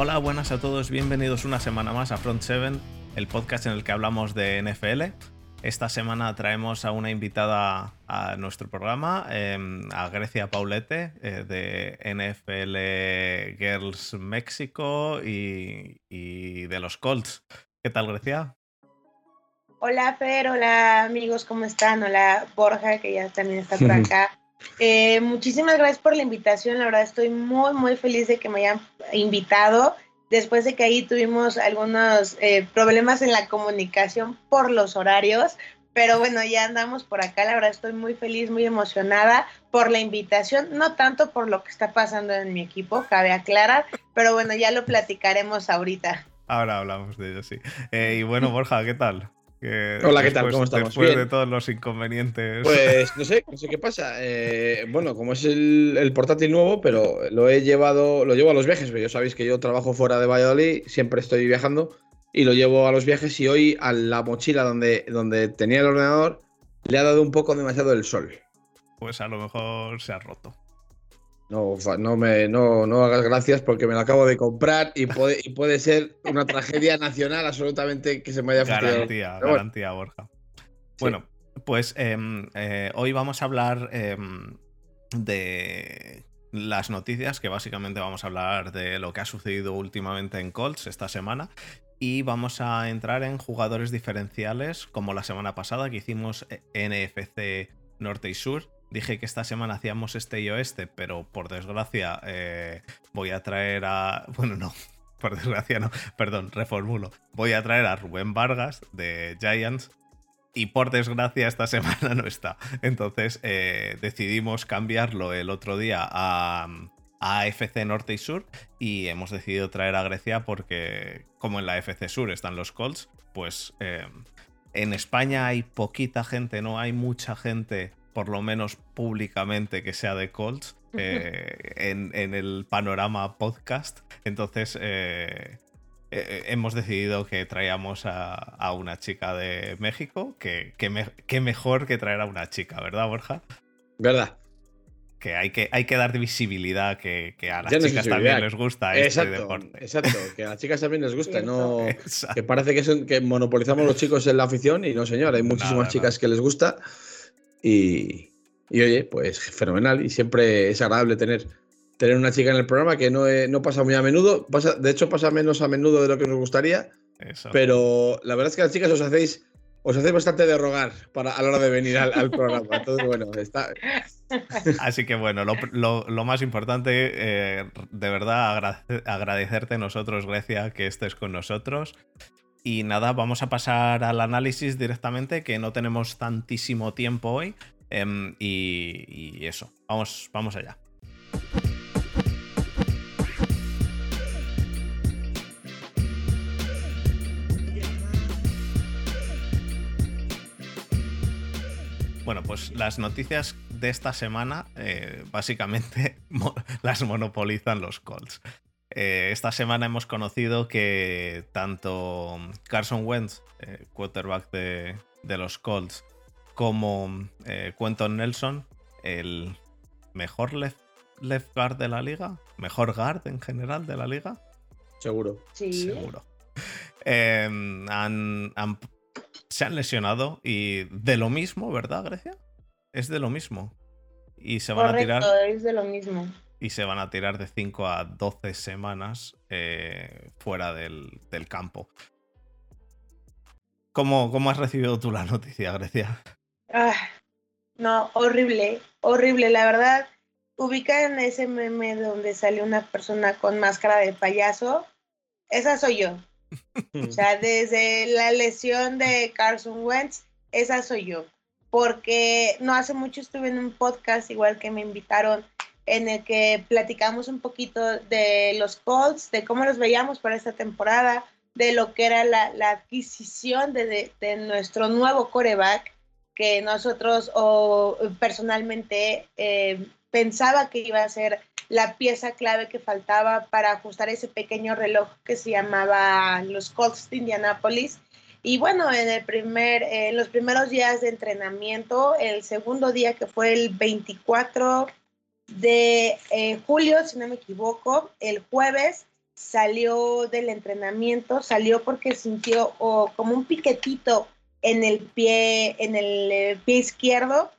Hola, buenas a todos, bienvenidos una semana más a Front 7, el podcast en el que hablamos de NFL. Esta semana traemos a una invitada a nuestro programa, em, a Grecia Paulete, eh, de NFL Girls México y, y de los Colts. ¿Qué tal, Grecia? Hola, Fer, hola amigos, ¿cómo están? Hola, Borja, que ya también está por acá. Eh, muchísimas gracias por la invitación, la verdad estoy muy, muy feliz de que me hayan invitado. Después de que ahí tuvimos algunos eh, problemas en la comunicación por los horarios, pero bueno, ya andamos por acá, la verdad estoy muy feliz, muy emocionada por la invitación, no tanto por lo que está pasando en mi equipo, cabe aclarar, pero bueno, ya lo platicaremos ahorita. Ahora hablamos de ello, sí. Eh, y bueno, Borja, ¿qué tal? Hola, ¿qué tal? ¿Cómo estamos? Después de todos los inconvenientes. Pues no sé, no sé qué pasa. Eh, bueno, como es el, portátil nuevo, pero lo he llevado, lo llevo a los viajes. Pero ya sabéis que yo trabajo fuera de Valladolid, siempre estoy viajando y lo llevo a los viajes. Y hoy a la mochila donde, donde tenía el ordenador le ha dado un poco demasiado el sol. Pues a lo mejor se ha roto. No, no, me, no, no hagas gracias porque me lo acabo de comprar y puede, y puede ser una tragedia nacional absolutamente que se me haya Garantía, garantía, Borja. Bueno, pues em, eh, hoy vamos a hablar em, de las noticias, que básicamente vamos a hablar de lo que ha sucedido últimamente en Colts esta semana. Y vamos a entrar en jugadores diferenciales, como la semana pasada que hicimos eh, NFC Norte y Sur Dije que esta semana hacíamos este y oeste, pero por desgracia eh, voy a traer a. Bueno, no, por desgracia no, perdón, reformulo. Voy a traer a Rubén Vargas de Giants y por desgracia esta semana no está. Entonces eh, decidimos cambiarlo el otro día a, a FC Norte y Sur y hemos decidido traer a Grecia porque como en la FC Sur están los Colts, pues eh, en España hay poquita gente, no hay mucha gente por lo menos públicamente, que sea de Colts eh, en, el panorama podcast. Entonces, eh, eh, hemos decidido que traíamos a, una chica de México, que, que, mejor que traer a una chica, ¿verdad, Borja? ¿Verdad? Que hay que, hay que dar visibilidad, que, a las chicas también les gusta este deporte. Exacto, que a las chicas también les gusta, no que parece que, que monopolizamos los chicos en la afición y no, señor, hay muchísimas chicas que les gusta y, oye, pues fenomenal. Y siempre es agradable tener, tener una chica en el programa que no, no pasa muy a menudo. Pasa, de hecho, pasa menos a menudo de lo que nos gustaría. Pero la verdad es que las chicas os hacéis, os hacéis bastante de rogar para, a la hora de venir al, programa. Entonces, bueno, está. Así que bueno, lo, más importante, eh, de verdad, agradecerte nosotros, Grecia, que estés con nosotros. Y nada, vamos a pasar al análisis directamente, que no tenemos tantísimo tiempo hoy. Em, y, eso, vamos, vamos allá. Bueno, pues las noticias de esta semana eh, básicamente las monopolizan los Colts. Eh, esta semana hemos conocido que tanto Carson Wentz, eh, quarterback de, los Colts, como eh, Quentin Nelson, el mejor left, guard de la liga, mejor guard en general de la liga. Seguro. Sí. Seguro. Em, se han lesionado y de lo mismo, ¿verdad, Grecia? Es de lo mismo. Y se van a tirar. Es de lo mismo y se van a tirar de 5 a 12 semanas eh, fuera del, campo. ¿Cómo, ¿Cómo, has recibido tú la noticia, Grecia? Ah, no, horrible, horrible. La verdad, ubica en ese meme donde sale una persona con máscara de payaso. Esa soy yo. o sea, desde la lesión de Carson Wentz, esa soy yo. Porque no hace mucho estuve en un podcast, igual que me invitaron en el que platicamos un poquito de los Colts, de cómo los veíamos para esta temporada, de lo que era la, adquisición de, nuestro nuevo coreback, que nosotros o personalmente eh, pensaba que iba a ser la pieza clave que faltaba para ajustar ese pequeño reloj que se llamaba los Colts de Indianapolis. Y bueno, en el primer, en los primeros días de entrenamiento, el segundo día que fue el 24 de eh, julio, si no me equivoco, el jueves salió del entrenamiento, salió porque sintió como un piquetito en el pie, en el eh, pie izquierdo,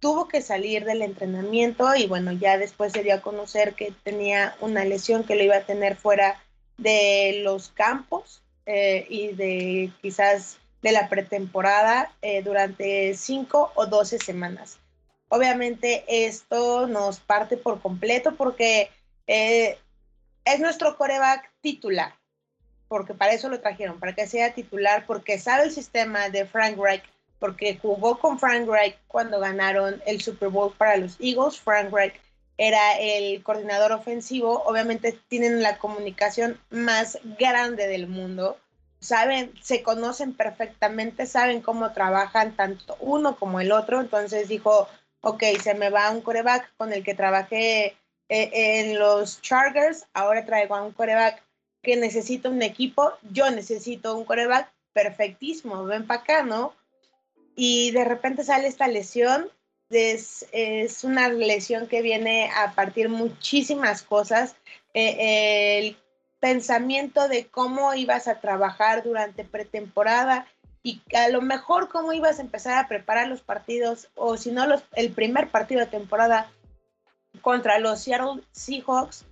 tuvo que salir del entrenamiento y bueno, ya después se dio a conocer que tenía una lesión que lo iba a tener fuera de los campos eh, y de quizás de la pretemporada durante cinco o doce semanas. Obviamente esto nos parte por completo porque eh, es nuestro coreback titular, porque para eso lo trajeron, para que sea titular, porque sabe el sistema de Frank Reich, porque jugó con Frank Reich cuando ganaron el Super Bowl para los Eagles. Frank Reich era el coordinador ofensivo. Obviamente tienen la comunicación más grande del mundo. Saben, se conocen perfectamente, saben cómo trabajan tanto uno como el otro. Entonces dijo, ok, se me va un coreback con el que trabajé eh, en los Chargers, ahora traigo a un coreback que necesita un equipo, yo necesito un coreback perfectísimo, ven para acá, ¿no? Y de repente sale esta lesión, es, es una lesión que viene a partir muchísimas cosas. Eh, el pensamiento de cómo ibas a trabajar durante pretemporada y a lo mejor cómo ibas a empezar a preparar los partidos o si no el primer partido de temporada contra los Seattle Seahawks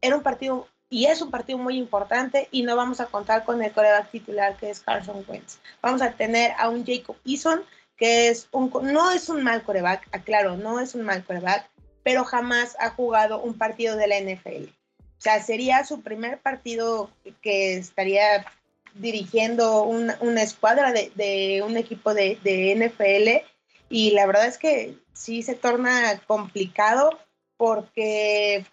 era un partido y es un partido muy importante y no vamos a contar con el coreback titular que es Carson Wentz. Vamos a tener a un Jacob Eason que es un, no es un mal coreback, aclaro, no es un mal coreback, pero jamás ha jugado un partido de la NFL. O sea, sería su primer partido que estaría dirigiendo una, escuadra de, un equipo de, NFL y la verdad es que sí se torna complicado porque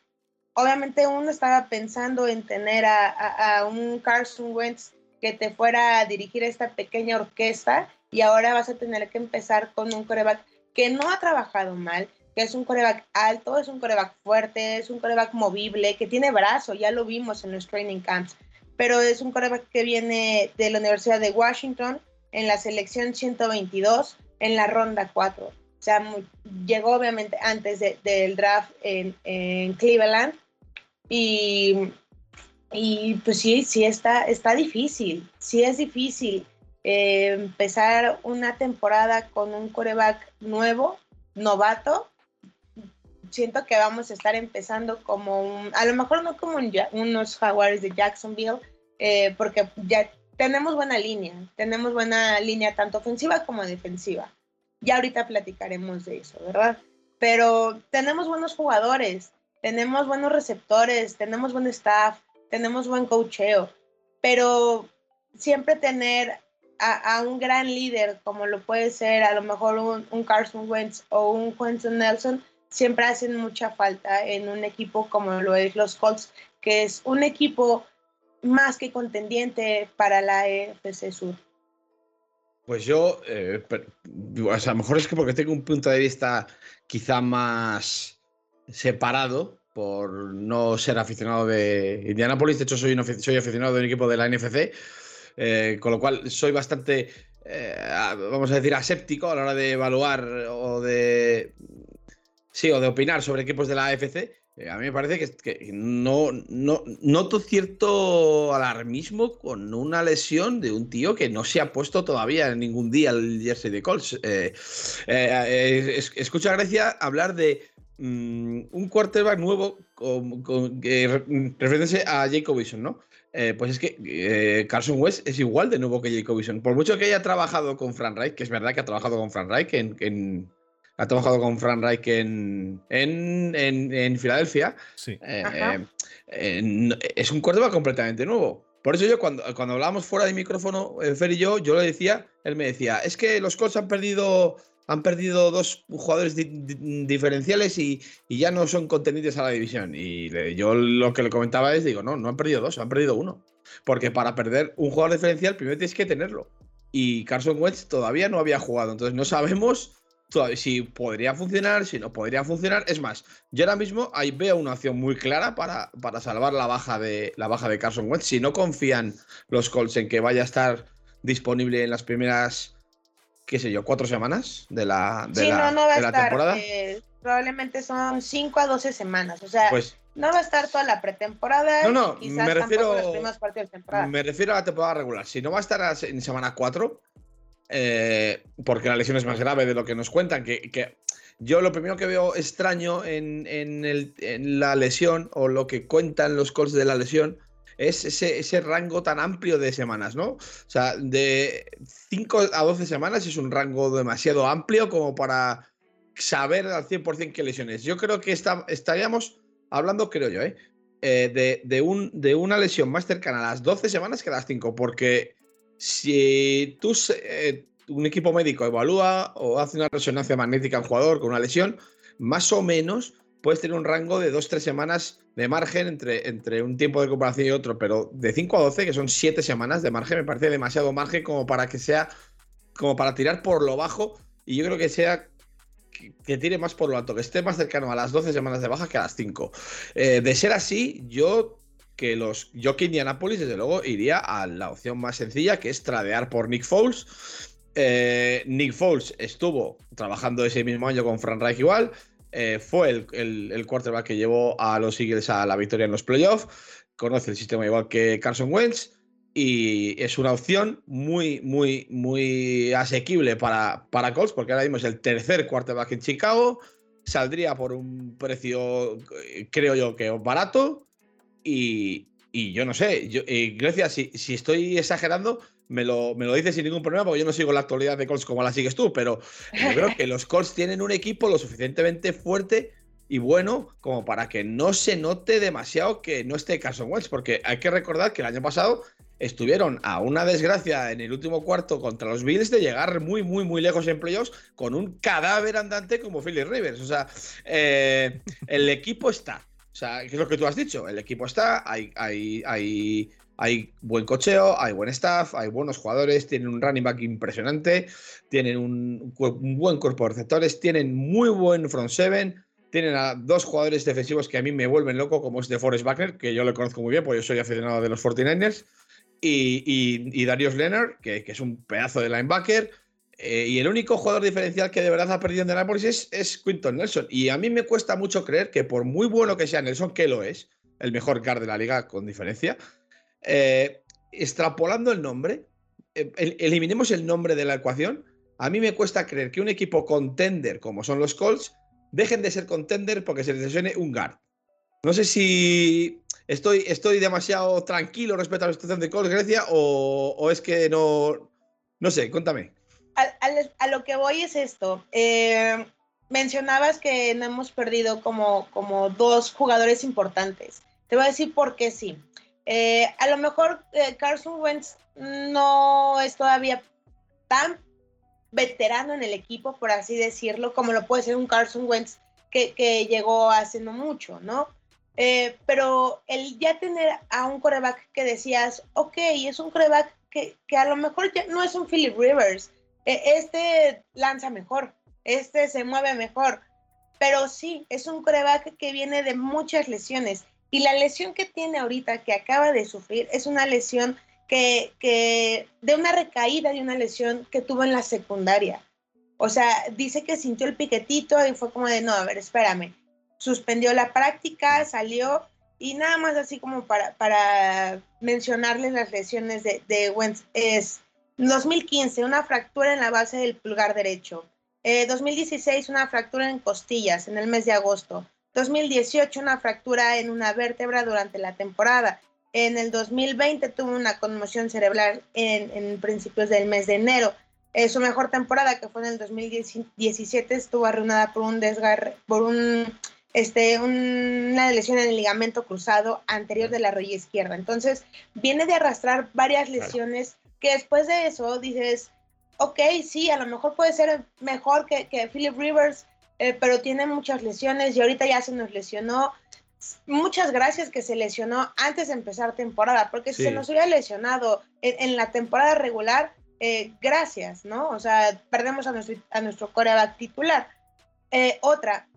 obviamente uno estaba pensando en tener a, un Carson Wentz que te fuera a dirigir esta pequeña orquesta y ahora vas a tener que empezar con un coreback que no ha trabajado mal, que es un coreback alto, es un coreback fuerte, es un coreback movible, que tiene brazo, ya lo vimos en los training camps, pero es un coreback que viene de la Universidad de Washington en la selección 122 en la ronda 4. O sea, llegó obviamente antes del draft en, Cleveland y, y, pues sí, sí está, está difícil, sí es difícil eh, empezar una temporada con un coreback nuevo, novato. Siento que vamos a estar empezando como un, a lo mejor no como unos Jaguars de Jacksonville, eh, porque ya tenemos buena línea, tenemos buena línea tanto ofensiva como defensiva ya ahorita platicaremos de eso, ¿verdad? Pero tenemos buenos jugadores, tenemos buenos receptores, tenemos buen staff, tenemos buen cocheo, pero siempre tener a, un gran líder como lo puede ser a lo mejor un, Carson Wentz o un Quentin Nelson, siempre hacen mucha falta en un equipo como lo es los Colts, que es un equipo más que contendiente para la EFC Sur. Pues yo, eh, a lo mejor es que porque tengo un punto de vista quizá más separado por no ser aficionado de Indianapolis. De hecho, soy, soy aficionado de un equipo de la NFC, eh, con lo cual soy bastante, eh, vamos a decir, aséptico a la hora de evaluar o de, sí, o de opinar sobre equipos de la AFC. Eh, a mí me parece que, no, no noto cierto alarmismo con una lesión de un tío que no se ha puesto todavía en ningún día el jersey de Colts. Eh, eh, escucho a Grecia hablar de mm, un quarterback nuevo con, con, a Jacob Wilson, ¿no? pues es que Carson West es igual de nuevo que Jacob Wilson. Por mucho que haya trabajado con Frank Reich, que es verdad que ha trabajado con Frank Reich en ha trabajado con Frank Reich en, en, Filadelfia. Sí. Eh, eh, es un quarterback completamente nuevo. Por eso yo cuando, cuando hablábamos fuera de micrófono, eh, Fer y yo, yo le decía, él me decía, es que los Colts han perdido, han perdido dos jugadores diferenciales y, ya no son contendientes a la división. Y yo lo que le comentaba es, digo, no, no han perdido dos, han perdido uno. Porque para perder un jugador diferencial, primero tienes que tenerlo. Y Carson Wentz todavía no había jugado, entonces no sabemos si podría funcionar, si no podría funcionar. Es más, yo ahora mismo ahí veo una opción muy clara para, para salvar la baja, de, la baja de Carson Wentz. Si no confían los Colts en que vaya a estar disponible en las primeras, qué sé yo, cuatro semanas de la, de la, temporada. Eh, probablemente son 5 a 12 semanas. O sea, pues no va a estar toda la pretemporada. No, no, me refiero, me refiero a la temporada regular. Si no va a estar en semana 4, eh, porque la lesión es más grave de lo que nos cuentan, que, yo lo primero que veo extraño en, la lesión o lo que cuentan los calls de la lesión es ese, rango tan amplio de semanas, ¿no? O sea, de 5 a 12 semanas es un rango demasiado amplio como para saber al 100% qué lesiones. Yo creo que estaríamos hablando, creo yo, ¿eh? eh de, de, una lesión más cercana a las 12 semanas que a las 5, porque si tú, eh, un equipo médico evalúa o hace una resonancia magnética al jugador con una lesión, más o menos puedes tener un rango de 2-3 semanas de margen entre, entre un tiempo de comparación y otro, pero de 5 a 12, que son 7 semanas de margen, me parece demasiado margen como para que sea, como para tirar por lo bajo, y yo creo que sea que tire más por lo alto, que esté más cercano a las 12 semanas de baja que a las 5. Eh, de ser así, yo que los yo Indianapolis, desde luego, iría a la opción más sencilla, que es tradear por Nick Foles. Eh, Nick Foles estuvo trabajando ese mismo año con Frank Reich igual. Eh, fue el, el, quarterback que llevó a los Eagles a la victoria en los playoffs. Conoce el sistema igual que Carson Wentz y es una opción muy, muy, muy asequible para, para Colts, porque ahora mismo es el tercer quarterback en Chicago, saldría por un precio, creo yo, que barato, y, yo no sé, yo, Grecia, si, si, estoy exagerando, me lo, me lo dices sin ningún problema, porque yo no sigo la actualidad de Colts como la sigues tú, pero yo creo que los Colts tienen un equipo lo suficientemente fuerte y bueno como para que no se note demasiado que no esté Carson Wentz, porque hay que recordar que el año pasado estuvieron a una desgracia en el último cuarto contra los Bills de llegar muy, muy, muy lejos en playoffs con un cadáver andante como Philly Rivers. O sea, eh, el equipo está. Sea, ¿qué es lo que tú has dicho? El equipo está, hay, hay, hay, buen cocheo, hay buen staff, hay buenos jugadores, tienen un running back impresionante, tienen un, buen cuerpo de receptores, tienen muy buen front seven. Tienen a dos jugadores defensivos que a mí me vuelven loco, como es de Forrest Buckner, que yo lo conozco muy bien, porque yo soy aficionado de los 49ers y, Darius Leonard, que, es un pedazo de linebacker. Eh, y el único jugador diferencial que de verdad ha perdido en Indianapolis es, es Quinton Nelson. Y a mí me cuesta mucho creer que por muy bueno que sea Nelson, que lo es, el mejor guard de la liga con diferencia, eh, extrapolando el nombre, eh, eliminemos el nombre de la ecuación, a mí me cuesta creer que un equipo contender como son los Colts dejen de ser contender porque se les lesione un guard. No sé si estoy, estoy demasiado tranquilo respecto a la situación de Colts Grecia o, es que no. No sé, cuéntame. A, lo que voy es esto. Eh, mencionabas que no hemos perdido como, como dos jugadores importantes. Te voy a decir por qué sí. Eh, a lo mejor eh, Carson Wentz no es todavía tan veterano en el equipo, por así decirlo, como lo puede ser un Carson Wentz que, que llegó hace no mucho, ¿no? Pero el ya tener a un coreback que decías, ok, es un coreback que, que a lo mejor ya no es un Philip Rivers, este lanza mejor, este se mueve mejor, pero sí, es un coreback que viene de muchas lesiones. Y la lesión que tiene ahorita, que acaba de sufrir, es una lesión que, que de una recaída de una lesión que tuvo en la secundaria. O sea, dice que sintió el piquetito y fue como de, no, a ver, espérame, suspendió la práctica, salió y nada más así como para, para mencionarles las lesiones de, de Wentz es 2015 una fractura en la base del pulgar derecho, 2016 eh, una fractura en costillas en el mes de agosto, 2018 una fractura en una vértebra durante la temporada, en el 2020 tuvo una conmoción cerebral en, en principios del mes de enero. Eh, su mejor temporada, que fue en el 2017, estuvo arruinada por un desgarre, por un este, una lesión en el ligamento cruzado anterior de la rodilla izquierda. Entonces, viene de arrastrar varias lesiones que después de eso dices, ok, sí, a lo mejor puede ser mejor que, que Philip Rivers, eh, pero tiene muchas lesiones y ahorita ya se nos lesionó. Muchas gracias que se lesionó antes de empezar temporada, porque si se nos hubiera lesionado en, la temporada regular, eh, gracias, ¿no? O sea, perdemos a nuestro, a nuestro coreback titular. Eh, otra,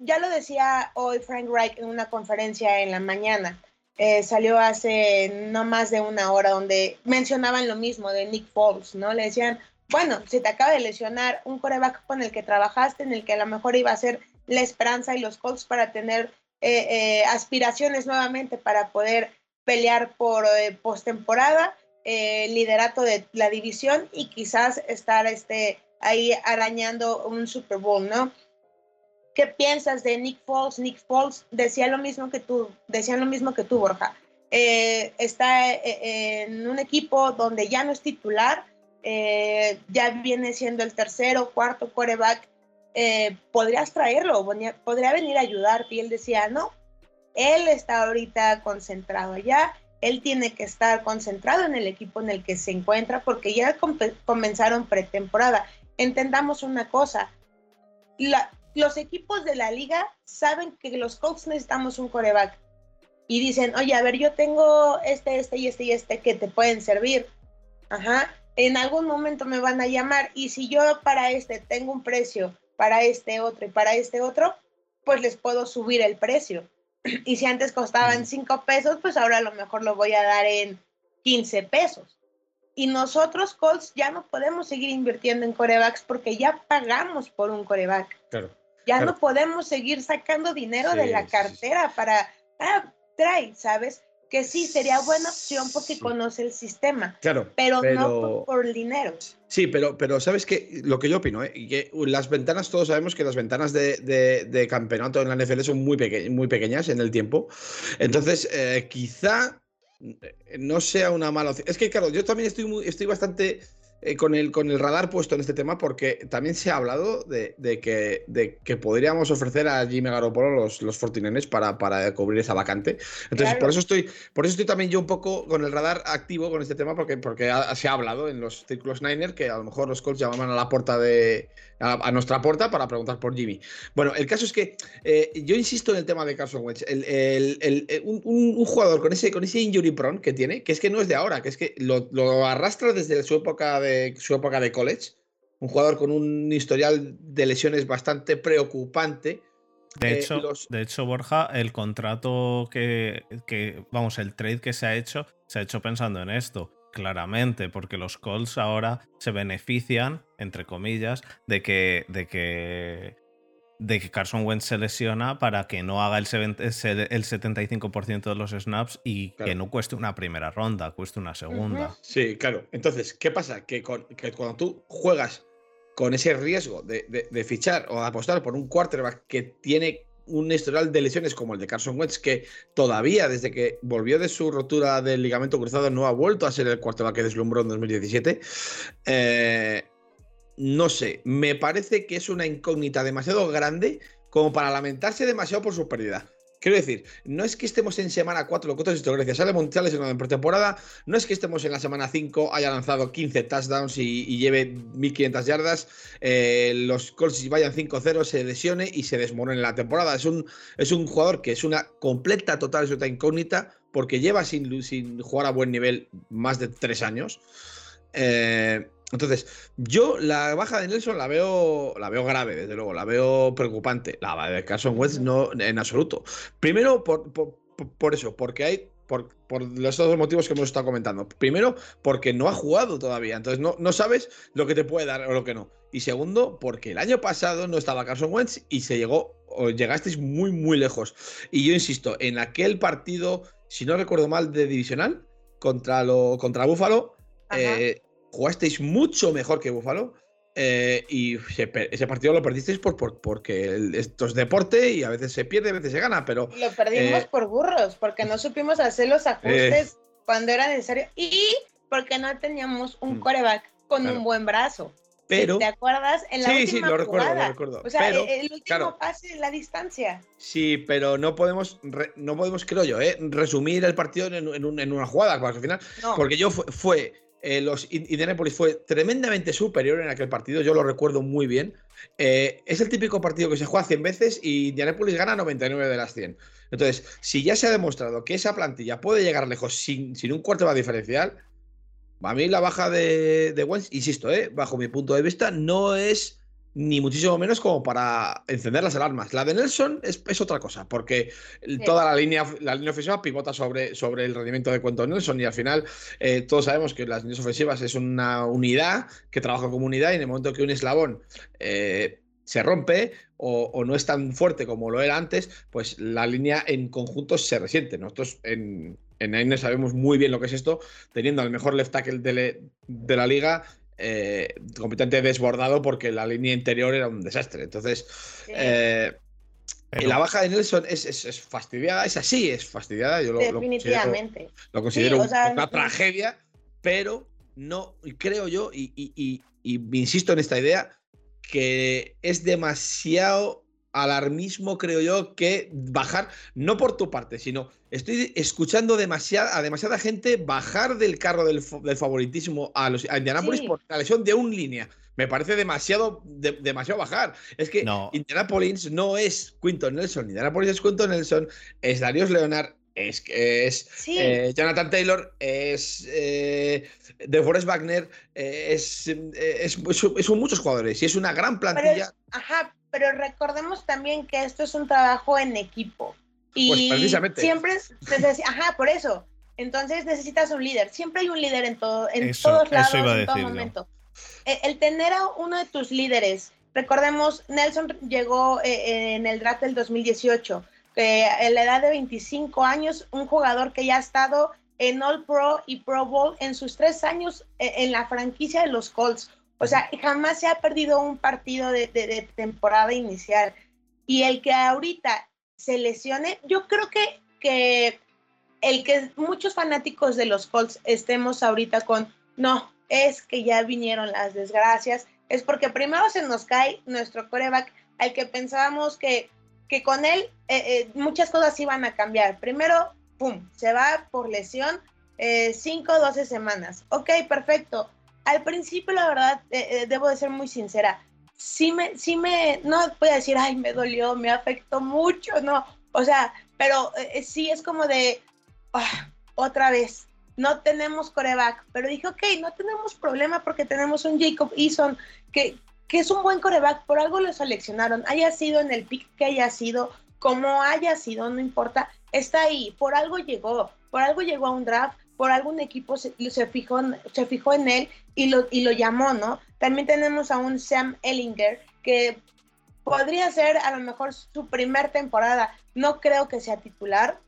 ya lo decía hoy Frank Reich en una conferencia en la mañana. Eh, salió hace no más de una hora donde mencionaban lo mismo de Nick Foles, ¿no? Le decían, bueno, se te acaba de lesionar un coreback con el que trabajaste, en el que a lo mejor iba a ser la esperanza y los Colts para tener aspiraciones nuevamente para poder pelear por postemporada, liderato de la división y quizás estar este, ahí arañando un Super Bowl, ¿no? ¿Qué piensas de Nick Foles? Nick Foles decía lo mismo que tú, decía lo mismo que tú, Borja. Eh, está eh, en un equipo donde ya no es titular, eh, ya viene siendo el tercero, cuarto quarterback. podrías traerlo, podría venir a ayudarte. Y él decía, no, él está ahorita concentrado allá, él tiene que estar concentrado en el equipo en el que se encuentra porque ya comenzaron pretemporada. Entendamos una cosa, la, los equipos de la liga saben que los Colts necesitamos un coreback y dicen, oye, a ver, yo tengo este, este y este y este que te pueden servir. Ajá. En algún momento me van a llamar y si yo para este tengo un precio, para este otro y para este otro, pues les puedo subir el precio. Y si antes costaban 5 pesos, pues ahora a lo mejor lo voy a dar en 15 pesos. Y nosotros, Colts, ya no podemos seguir invirtiendo en corebacks porque ya pagamos por un coreback. Claro. Ya no podemos seguir sacando dinero de la cartera para, ah, trae, ¿sabes? Que sí, sería buena opción porque conoce el sistema. Claro. Pero, no por, el dinero. Sí, pero, pero ¿sabes qué? Lo que yo opino, ¿eh? que las ventanas, todos sabemos que las ventanas de, campeonato en la NFL son muy, muy pequeñas en el tiempo. Entonces, eh, quizá eh, no sea una mala opción. Es que, claro, yo también estoy, muy, estoy bastante eh, con, el, con el radar puesto en este tema porque también se ha hablado de, que, de que podríamos ofrecer a Jimmy Garoppolo los, los Fortinens para, para cubrir esa vacante. Entonces, por, eso estoy, por eso estoy también yo un poco con el radar activo con este tema porque, porque se ha hablado en los círculos Niner que a lo mejor los Colts llamaban a la puerta de, a, nuestra puerta para preguntar por Jimmy. Bueno, el caso es que eh, yo insisto en el tema de Carson Wentz. El, un, jugador con ese, con ese injury prone que tiene, que es que no es de ahora, que es que lo, lo arrastra desde su época de su época de college. Un jugador con un historial de lesiones bastante preocupante. De eh, hecho, de hecho, Borja, el contrato que, que, vamos, el trade que se ha hecho, se ha hecho pensando en esto claramente, porque los Colts ahora se benefician, entre comillas, de que, de que, de que Carson Wentz se lesiona para que no haga el, el 75% de los snaps y que no cueste una primera ronda, cueste una segunda. Sí, claro. Entonces, ¿qué pasa? Que, que cuando tú juegas con ese riesgo de, de, fichar o apostar por un quarterback que tiene un historial de lesiones como el de Carson Wentz, que todavía desde que volvió de su rotura del ligamento cruzado no ha vuelto a ser el quarterback que deslumbró en 2017. Eh, no sé, me parece que es una incógnita demasiado grande como para lamentarse demasiado por su pérdida. Quiero decir, no es que estemos en semana 4, lo que otros esto, Grecia sale Montreal en pretemporada, no es que estemos en la semana 5, haya lanzado 15 touchdowns y, lleve 1500 yardas, eh, los Colts vayan 5-0, se lesione y se desmorone la temporada. Es un, es un jugador que es una completa, total, absoluta incógnita, porque lleva sin, sin jugar a buen nivel más de 3 años. Eh, entonces, yo la baja de Nelson la veo, la veo grave, desde luego, la veo preocupante. La de Carson Wentz no, en absoluto. Primero, por, por, eso, porque hay por, por, los dos motivos que hemos estado comentando. Primero, porque no ha jugado todavía, entonces no, no, sabes lo que te puede dar o lo que no. Y segundo, porque el año pasado no estaba Carson Wentz y se llegó, o llegasteis muy, muy lejos. Y yo insisto, en aquel partido, si no recuerdo mal, de divisional contra, lo, contra Buffalo, eh, jugasteis mucho mejor que Buffalo. Eh, y ese partido lo perdisteis por, porque esto es deporte y a veces se pierde, a veces se gana, pero... Lo perdimos eh, por burros, porque no supimos hacer los ajustes eh, cuando era necesario y porque no teníamos un coreback mm, con un buen brazo. Pero, ¿Te acuerdas? En la sí, sí, lo recuerdo, lo recuerdo. O sea, el, último pase en la distancia. Sí, pero no podemos, no podemos creo yo, resumir el partido en, en, una jugada, al final, porque yo fue eh, los Indianapolis fue tremendamente superior en aquel partido, yo lo recuerdo muy bien. Eh, es el típico partido que se juega 100 veces y Indianapolis gana 99 de las 100. Entonces, si ya se ha demostrado que esa plantilla puede llegar lejos sin, sin un cuarto de diferencial, a mí la baja de, de Wentz, insisto, eh, bajo mi punto de vista, no es ni muchísimo menos como para encender las alarmas. La de Nelson es, otra cosa, porque toda la línea, la línea ofensiva pivota sobre, sobre el rendimiento de Cuento Nelson y al final eh, todos sabemos que las líneas ofensivas es una unidad que trabaja como unidad y en el momento que un eslabón eh, se rompe o, no es tan fuerte como lo era antes, pues la línea en conjunto se resiente. Nosotros en, en sabemos muy bien lo que es esto, teniendo al mejor left tackle de, la liga. Eh, completamente desbordado porque la línea interior era un desastre. Entonces, eh, la baja de Nelson es, fastidiada, es así, es fastidiada. Yo lo, Definitivamente. Lo considero, una tragedia, pero no, creo yo, y, insisto en esta idea, que es demasiado alarmismo, creo yo, que bajar, no por tu parte, sino estoy escuchando demasiada, a demasiada gente bajar del carro del, favoritismo a, los, a Indianapolis por la lesión de un línea. Me parece demasiado, demasiado bajar. Es que Indianapolis no es Quinton Nelson. Indianapolis es Quinton Nelson, es Darius Leonard, es, es eh, Jonathan Taylor, es eh, DeForest Wagner, eh, es, es, son muchos jugadores y es una gran plantilla. ajá, pero recordemos también que esto es un trabajo en equipo. Y pues precisamente. siempre, ajá, por eso. Entonces necesitas un líder. Siempre hay un líder en, todo, en todos lados, en todo momento. E, el tener a uno de tus líderes, recordemos, Nelson llegó eh, en el draft del 2018, que en la edad de 25 años, un jugador que ya ha estado en All Pro y Pro Bowl en sus tres años eh, en la franquicia de los Colts. O sea, jamás se ha perdido un partido de, temporada inicial. Y el que ahorita se lesione, yo creo que, que el que muchos fanáticos de los Colts estemos ahorita con, no, es que ya vinieron las desgracias, es porque primero se nos cae nuestro coreback al que pensábamos que, que con él eh, eh, muchas cosas iban a cambiar. Primero, ¡pum!, se va por lesión, 5 eh, o 12 semanas. Ok, perfecto. Al principio, la verdad, debo de ser muy sincera. Sí me, sí me, no voy a decir, ay, me dolió, me afectó mucho, no. O sea, pero sí es como de, ah, otra vez, no tenemos coreback, pero dije, ok, no tenemos problema porque tenemos un Jacob Eason que, que es un buen coreback, por algo lo seleccionaron, haya sido en el pick que haya sido, como haya sido, no importa, está ahí, por algo llegó, por algo llegó a un draft, por algún equipo se, se, fijó, se fijó en él y lo, y lo llamó, ¿no? También tenemos a un Sam Ellinger que podría ser a lo mejor su primer temporada, no creo que sea titular,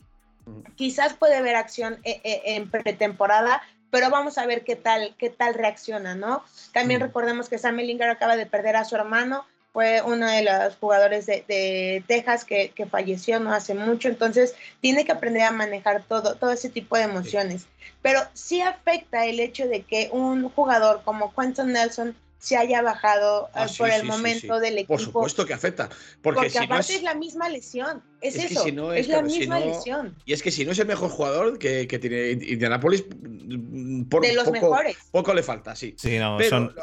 Quizás puede haber acción eh, eh, en pretemporada, pero vamos a ver qué tal, qué tal reacciona, ¿no? También recordemos que Sam Ellinger acaba de perder a su hermano, fue uno de los jugadores de, Texas que, falleció no hace mucho, entonces tiene que aprender a manejar todo, todo ese tipo de emociones. Pero sí afecta el hecho de que un jugador como Quentin Nelson se haya bajado ah, por el momento del equipo. Por supuesto que afecta. Porque, si aparte es... la misma lesión. Es, eso. es, la misma lesión. Y es que si no es el mejor jugador que, tiene Indianapolis, mm, por de los poco, mejores. poco le falta, sí. Sí, no,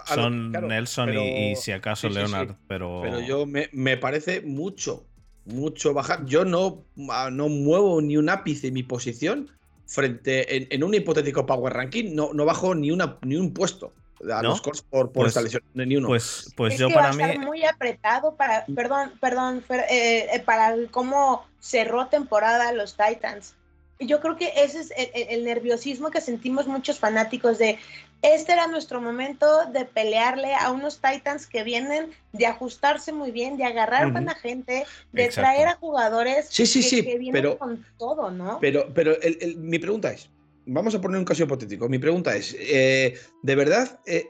son, Nelson y, si acaso Leonard. Pero... pero yo me, parece mucho, mucho bajar. Yo no, ah, no muevo ni un ápice en mi posición frente en, un hipotético Power Ranking, no, no bajo ni, una, ni un puesto a los Colts por, por pues, esta lesión ni uno. Pues, pues yo para mí. muy apretado para, perdón, perdón, eh, eh, para cómo cerró temporada los Titans. Yo creo que ese es el, nerviosismo que sentimos muchos fanáticos de este era nuestro momento de pelearle a unos Titans que vienen de ajustarse muy bien, de agarrar a buena gente, de traer a jugadores sí, sí, sí, vienen pero, con todo, ¿no? Pero, pero mi pregunta es, vamos a poner un caso hipotético. Mi pregunta es, eh, ¿de verdad eh,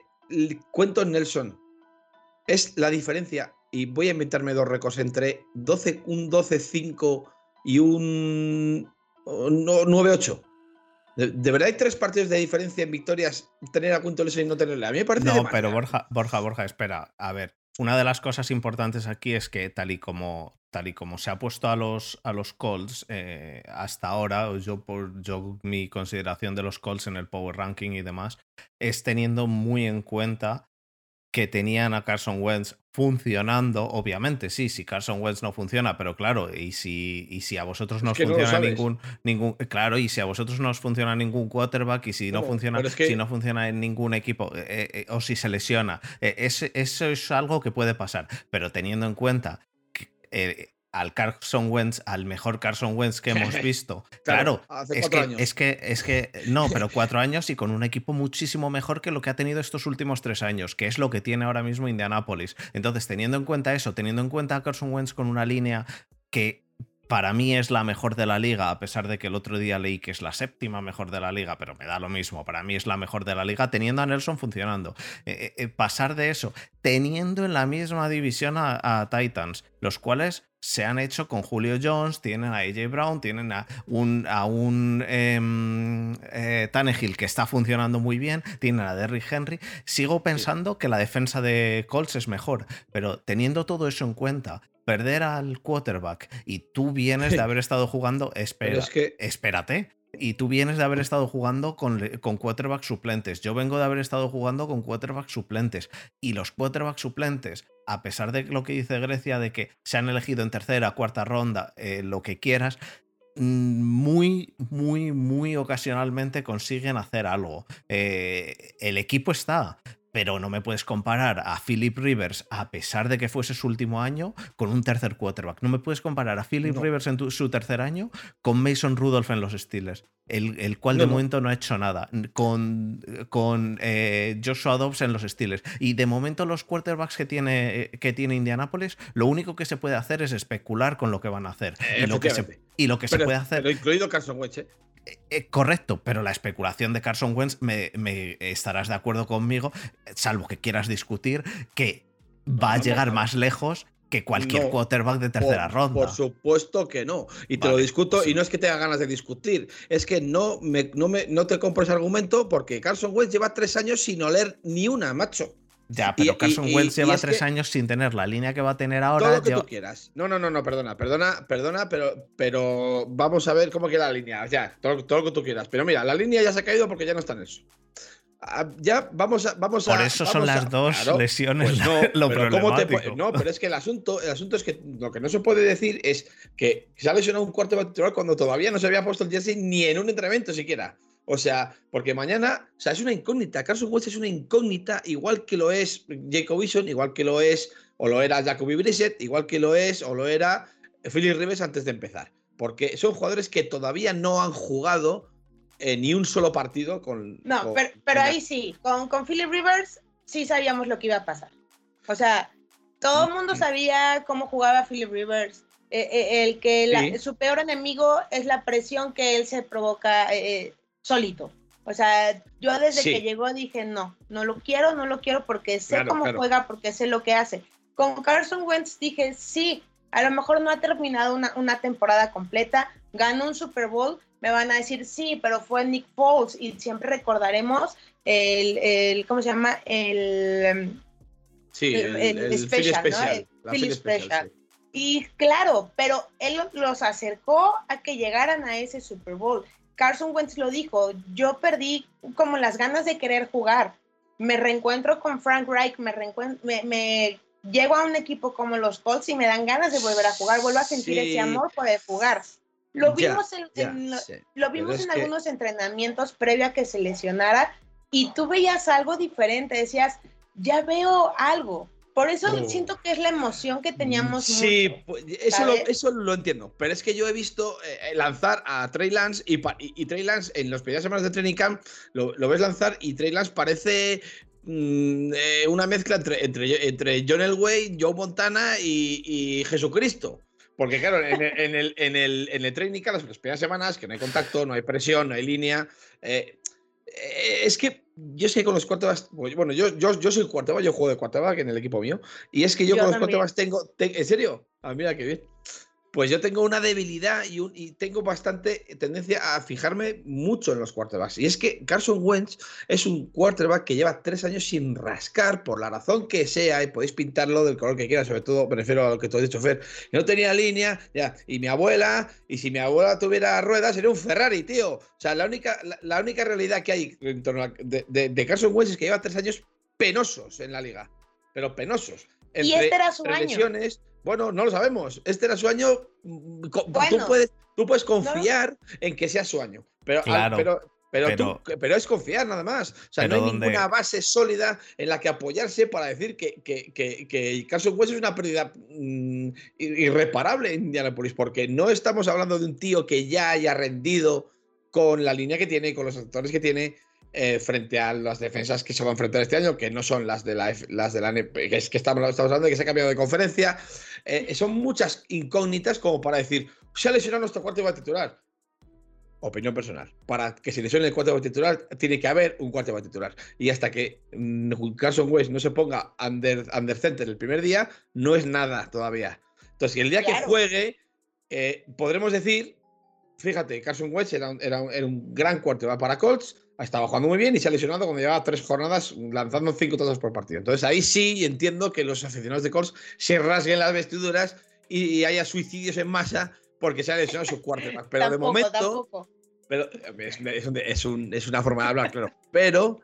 cuento Nelson es la diferencia? Y voy a inventarme dos récords entre 12, un 12-5 y un 9-8. ¿De, verdad hay tres partidos de diferencia en victorias tener a Quinton Nelson y no tenerle? A mí me parece. No, pero Borja, Borja, Borja, espera. A ver, una de las cosas importantes aquí es que tal y como tal y como se ha puesto a los, a los eh, hasta ahora, yo por yo mi consideración de los Colts en el Power Ranking y demás, es teniendo muy en cuenta que tenían a Carson Wentz funcionando, obviamente, sí, si Carson Wentz no funciona, pero claro, y si, y si a vosotros no os funciona ningún, ningún, claro, y si a vosotros no os funciona ningún quarterback, y si no funciona, si no funciona en ningún equipo, eh, eh, o si se lesiona, eso es algo que puede pasar. Pero teniendo en cuenta que al Carson Wentz, al mejor Carson Wentz que hemos visto. claro, es, que, es, que, es que, no, pero cuatro años y con un equipo muchísimo mejor que lo que ha tenido estos últimos tres años, que es lo que tiene ahora mismo Indianapolis. Entonces, teniendo en cuenta eso, teniendo en cuenta a Carson Wentz con una línea que para mí es la mejor de la liga, a pesar de que el otro día leí que es la séptima mejor de la liga, pero me da lo mismo, para mí es la mejor de la liga, teniendo a Nelson funcionando. Eh, eh, eh, pasar de eso, teniendo en la misma división a, Titans, los cuales se han hecho con Julio Jones, tienen a AJ Brown, tienen a un, a un em, Tannehill que está funcionando muy bien, tienen a Derrick Henry. Sigo pensando que la defensa de Colts es mejor, pero teniendo todo eso en cuenta, perder al quarterback y tú vienes de haber estado jugando, espera, espérate. Y tú vienes de haber estado jugando con, con quarterbacks suplentes. Yo vengo de haber estado jugando con quarterbacks suplentes. Y los quarterbacks suplentes, a pesar de lo que dice Grecia, de que se han elegido en tercera, cuarta ronda, eh, lo que quieras, mm, muy, muy, muy ocasionalmente consiguen hacer algo. Eh, el equipo está, pero no me puedes comparar a Philip Rivers, a pesar de que fuese su último año, con un tercer quarterback. No me puedes comparar a Philip Rivers en su tercer año con Mason Rudolph en los Steelers, el, cual de momento no ha hecho nada, con, con eh, Joshua Dobbs en los Steelers. Y de momento los quarterbacks que tiene, que tiene Indianapolis, lo único que se puede hacer es especular con lo que van a hacer. y lo que se, y lo que se puede hacer... Pero incluido Carson Wentz, ¿eh? Eh, eh, correcto, pero la especulación de Carson Wentz me, estarás de acuerdo conmigo, salvo que quieras discutir, que va a llegar más lejos que cualquier quarterback de tercera ronda. Por supuesto que no. Y te lo discuto, y no es que tenga ganas de discutir, es que no, me, no, me, no te compro ese argumento porque Carson Wentz lleva tres años sin oler ni una, macho. Ya, pero Carson Wentz lleva tres años sin tener la línea que va a tener ahora. Todo lo que tú quieras. No, no, no, no, perdona, perdona, perdona, pero, pero vamos a ver cómo queda la línea. Ya, todo, todo, lo que tú quieras. Pero mira, la línea ya se ha caído porque ya no está en eso. Ah, ya vamos a. Vamos Por eso son las dos lesiones. Pues no, lo pero no, pero es que el asunto, el asunto es que lo que no se puede decir es que se ha lesionado un cuarto titular cuando todavía no se había puesto el jersey ni en un entrenamiento siquiera. O sea, porque mañana, o sea, es una incógnita. Carson Wentz es una incógnita, igual que lo es Jacob Wilson, igual que lo es, o lo era Jacoby Brissett, igual que lo es, o lo era Philip Rivers antes de empezar. Porque son jugadores que todavía no han jugado ni un solo partido con. No, pero, ahí sí, con, con Philip Rivers sí sabíamos lo que iba a pasar. O sea, todo el mundo sabía cómo jugaba Philip Rivers. Eh, eh, el que su peor enemigo es la presión que él se provoca eh, solito. O sea, yo desde que llegó dije, no, no lo quiero, no lo quiero porque sé cómo juega, porque sé lo que hace. Con Carson Wentz dije, sí, a lo mejor no ha terminado una, una temporada completa, ganó un Super Bowl, me van a decir, sí, pero fue Nick Foles y siempre recordaremos el, el ¿cómo se llama? El... Sí, el, special, special. Y claro, pero él los acercó a que llegaran a ese Super Bowl. Carson Wentz lo dijo, yo perdí como las ganas de querer jugar. Me reencuentro con Frank Reich, me, me, llego a un equipo como los Colts y me dan ganas de volver a jugar, vuelvo a sentir ese amor por jugar. Lo vimos en, lo vimos en algunos entrenamientos previo a que se lesionara y tú veías algo diferente, decías, ya veo algo. Por eso siento que es la emoción que teníamos. Sí, eso, lo, eso lo entiendo. Pero es que yo he visto eh, eh, lanzar a Trey Lance y, y, Trey Lance en las primeras semanas de training camp lo, ves lanzar y Trey Lance parece mm, eh, una mezcla entre, entre, entre John Elway, Joe Montana y, Jesucristo. Porque claro, en el, en el, en el, training camp, las primeras semanas, que no hay contacto, no hay presión, no hay línea. Es que yo sé que con los quarterbacks, bueno, yo, yo, yo soy quarterback, yo juego de quarterback en el equipo mío, y es que yo, con los quarterbacks tengo, ¿en serio? Ah, mira qué bien pues yo tengo una debilidad y, tengo bastante tendencia a fijarme mucho en los quarterbacks. Y es que Carson Wentz es un quarterback que lleva tres años sin rascar, por la razón que sea, y podéis pintarlo del color que quieras, sobre todo me refiero a lo que tú has dicho, Fer. No tenía línea, ya, y mi abuela, y si mi abuela tuviera ruedas, sería un Ferrari, tío. O sea, la única, la, única realidad que hay en torno a, de, Carson Wentz es que lleva tres años penosos en la liga, pero penosos. Y este era su año. Bueno, no lo sabemos. Este era su año. Mm, tú, puedes, tú puedes confiar en que sea su año. Pero, pero, Pero, pero, es confiar nada más. O sea, no hay ninguna base sólida en la que apoyarse para decir que, que, que, que Carson Wentz es una pérdida mm, irreparable en Indianapolis, porque no estamos hablando de un tío que ya haya rendido con la línea que tiene, con los actores que tiene, eh, frente a las defensas que se van a enfrentar este año, que no son las de la, las de la que es que estamos, estamos hablando de que se ha cambiado de conferencia. Eh, son muchas incógnitas como para decir, se ha lesionado nuestro cuarto de titular opinión personal. Para que se lesione el cuarto titular, tiene que haber un cuarto titular. Y hasta que mm, Carson West no se ponga under, under center el primer día, no es nada todavía. Entonces, el día que juegue, eh, podremos decir, fíjate, Carson West era, era, un gran cuarto para Colts, estaba jugando muy bien y se ha lesionado cuando llevaba tres jornadas lanzando cinco todos por partido. Entonces ahí sí entiendo que los aficionados de Colts se rasguen las vestiduras y haya suicidios en masa porque se ha lesionado su quarterback. Pero de momento. Pero es, una forma de hablar, claro. Pero,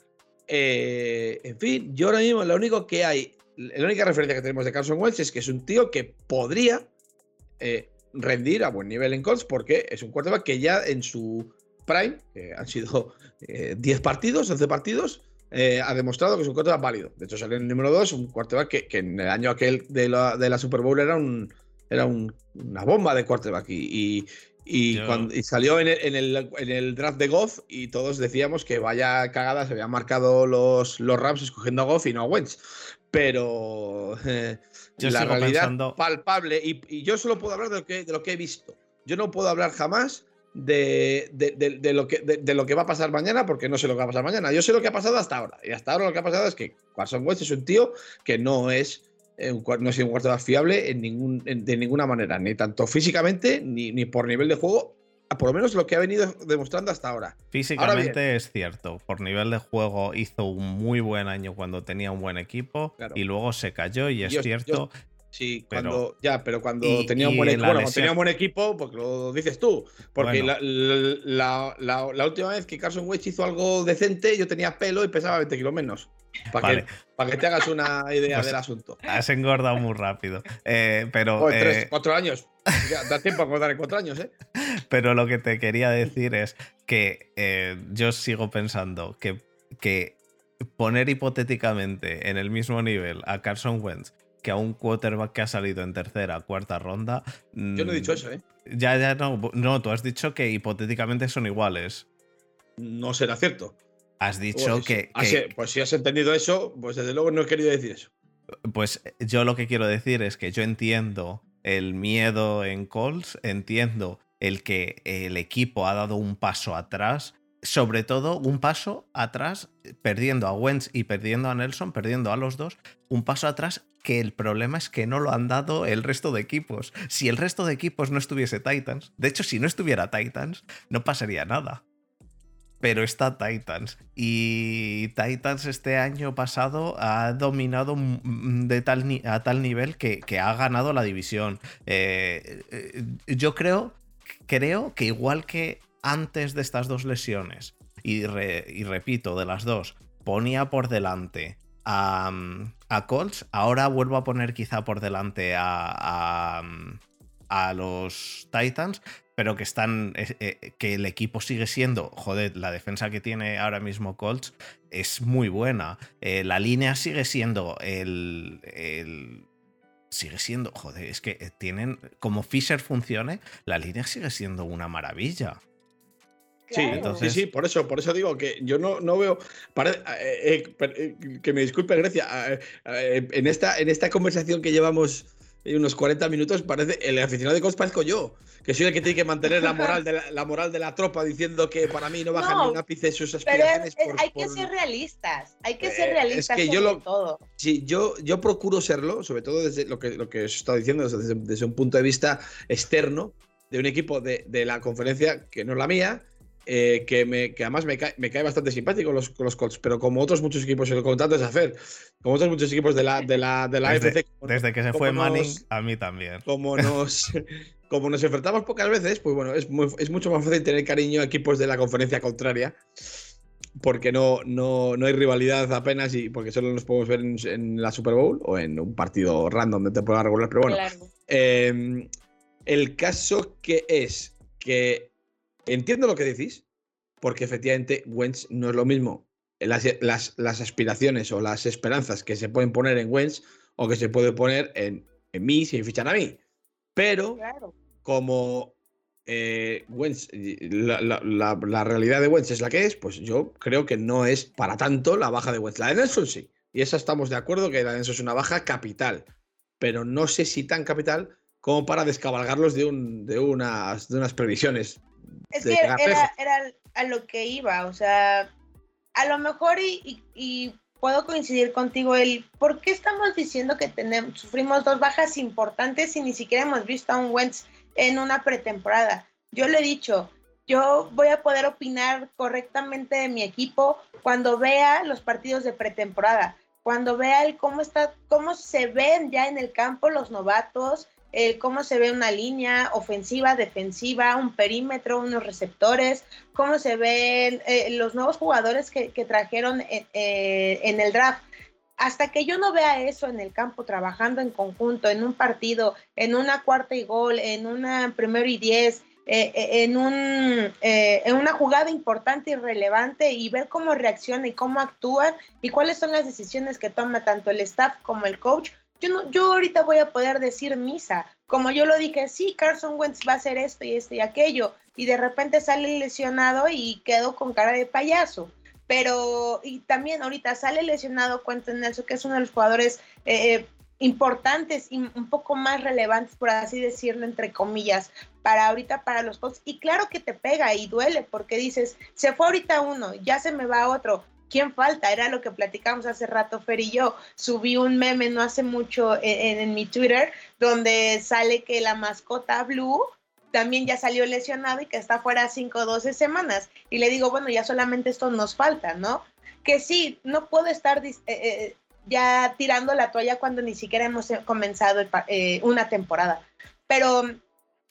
eh, en fin, yo ahora mismo lo único que hay, la única referencia que tenemos de Carson Wentz es que es un tío que podría eh, rendir a buen nivel en Colts porque es un quarterback que ya en su prime, que han sido 10 eh, partidos, 11 partidos, ha demostrado que es un quarterback válido. De hecho, salió en el número 2, un quarterback que, que, en el año aquel de la, de la Super Bowl era un era una bomba de quarterback y, y, cuando, salió en el, en, el, draft de Goff y todos decíamos que vaya cagada, se habían marcado los, los Rams escogiendo a Goff y no a Wentz. Pero eh, la realidad palpable, y, yo solo puedo hablar de lo, que, de lo que he visto. Yo no puedo hablar jamás de, de, lo que, de, lo que va a pasar mañana, porque no sé lo que va a pasar mañana. Yo sé lo que ha pasado hasta ahora. Y hasta ahora lo que ha pasado es que Carson Wentz es un tío que no es eh, no ha sido un quarterback fiable en ningún, de ninguna manera, ni tanto físicamente ni, ni, por nivel de juego, por lo menos lo que ha venido demostrando hasta ahora. Físicamente es cierto, por nivel de juego hizo un muy buen año cuando tenía un buen equipo y luego se cayó y es cierto. Sí, cuando, ya, pero cuando tenía un buen equipo, bueno, tenía un buen equipo, porque lo dices tú. Porque la, la, última vez que Carson Wentz hizo algo decente, yo tenía pelo y pesaba 20 kilos menos. Para, que, para que te hagas una idea pues del asunto. Has engordado muy rápido. Eh, pero. tres, eh, cuatro años. da tiempo a engordar en cuatro años, ¿eh? Pero lo que te quería decir es que eh, yo sigo pensando que, que poner hipotéticamente en el mismo nivel a Carson Wentz que a un quarterback que ha salido en tercera, cuarta ronda. Yo no he dicho eso, ¿eh? Ya, ya, no. No, tú has dicho que hipotéticamente son iguales. No será cierto. Has dicho que, Pues si has entendido eso, pues desde luego no he querido decir eso. Pues yo lo que quiero decir es que yo entiendo el miedo en Colts, entiendo el que el equipo ha dado un paso atrás, sobre todo un paso atrás, perdiendo a Wentz y perdiendo a Nelson, perdiendo a los dos, un paso atrás que el problema es que no lo han dado el resto de equipos. Si el resto de equipos no estuviese Titans, de hecho si no estuviera Titans, no pasaría nada pero está Titans. Y Titans este año pasado ha dominado de tal, a tal nivel que, ha ganado la división. Eh, eh, yo creo, creo que igual que antes de estas dos lesiones, y, repito, de las dos, ponía por delante a, Colts, ahora vuelvo a poner quizá por delante a, a los Titans, pero que están. Eh, eh, que el equipo sigue siendo. Joder, la defensa que tiene ahora mismo Colts es muy buena. Eh, la línea sigue siendo el, sigue siendo. Joder, es que tienen. Como Fisher funcione, la línea sigue siendo una maravilla. Sí, Entonces... sí, sí, por eso, por eso digo que yo no, no veo. que me disculpe, Grecia. en, esta, en esta conversación que llevamos unos 40 minutos, parece el aficionado de Colts parezco yo, que soy el que tiene que mantener la moral de la, moral de la tropa diciendo que para mí no baja ni un ápice sus aspiraciones. Pero hay que ser realistas, hay que ser realistas. Es que yo lo, todo. Sí, yo, yo procuro serlo, sobre todo desde lo que, lo que os he estado diciendo, desde, desde un punto de vista externo de un equipo de, de la conferencia que no es la mía eh, que, me, que además me cae, me cae bastante simpático los, los Colts, pero como otros muchos equipos, el contrato es hacer, como otros muchos equipos de la, de la, de la desde, desde que se fue Manning, a mí también. Como nos, como nos enfrentamos pocas veces, pues bueno, es, es mucho más fácil tener cariño a equipos de la conferencia contraria porque no, no, no, hay rivalidad apenas y porque solo nos podemos ver en, la Super Bowl o en un partido random de temporada regular. Pero bueno, em, el caso que es que entiendo lo que decís, porque efectivamente Wentz no es lo mismo las, las, aspiraciones o las esperanzas que se pueden poner en Wentz o que se puede poner en, en mí si me fichan a mí. Pero como eh, la, realidad de Wentz es la que es, pues yo creo que no es para tanto la baja de Wentz. La de Nelson sí. Y esa estamos de acuerdo que la de Nelson es una baja capital. Pero no sé si tan capital como para descabalgarlos de, un, de, unas, de unas previsiones. Es que era, a lo que iba. O sea, a lo mejor y, puedo coincidir contigo, el por qué estamos diciendo que tenemos, sufrimos dos bajas importantes y ni siquiera hemos visto a un Wentz en una pretemporada. Yo le he dicho, yo voy a poder opinar correctamente de mi equipo cuando vea los partidos de pretemporada, cuando vea el cómo está, cómo se ven ya en el campo los novatos, el cómo se ve una línea ofensiva, defensiva, un perímetro, unos receptores, cómo se ven eh, los nuevos jugadores que, trajeron eh, eh, en el draft. Hasta que yo no vea eso en el campo, trabajando en conjunto, en un partido, en una cuarta y gol, en una primero y diez, eh, eh, en, un, eh, en una jugada importante y relevante y ver cómo reacciona y cómo actúan y cuáles son las decisiones que toma tanto el staff como el coach, yo, no, yo ahorita voy a poder decir misa. Como yo lo dije, sí, Carson Wentz va a hacer esto y esto y aquello, y de repente sale lesionado y quedo con cara de payaso pero y también ahorita sale lesionado Quentin Nelson, que es uno de los jugadores eh, eh, importantes y un poco más relevantes, por así decirlo, entre comillas, para ahorita para los Colts. Y claro que te pega y duele, porque dices, se fue ahorita uno, ya se me va otro. ¿Quién falta? Era lo que platicamos hace rato, Fer y yo. Subí un meme no hace mucho en, mi Twitter, donde sale que la mascota Blue también ya salió lesionado y que está fuera 5 o 12 semanas. Y le digo, bueno, ya solamente esto nos falta, ¿no? Que sí, no puedo estar eh, eh, ya tirando la toalla cuando ni siquiera hemos comenzado eh, una temporada. Pero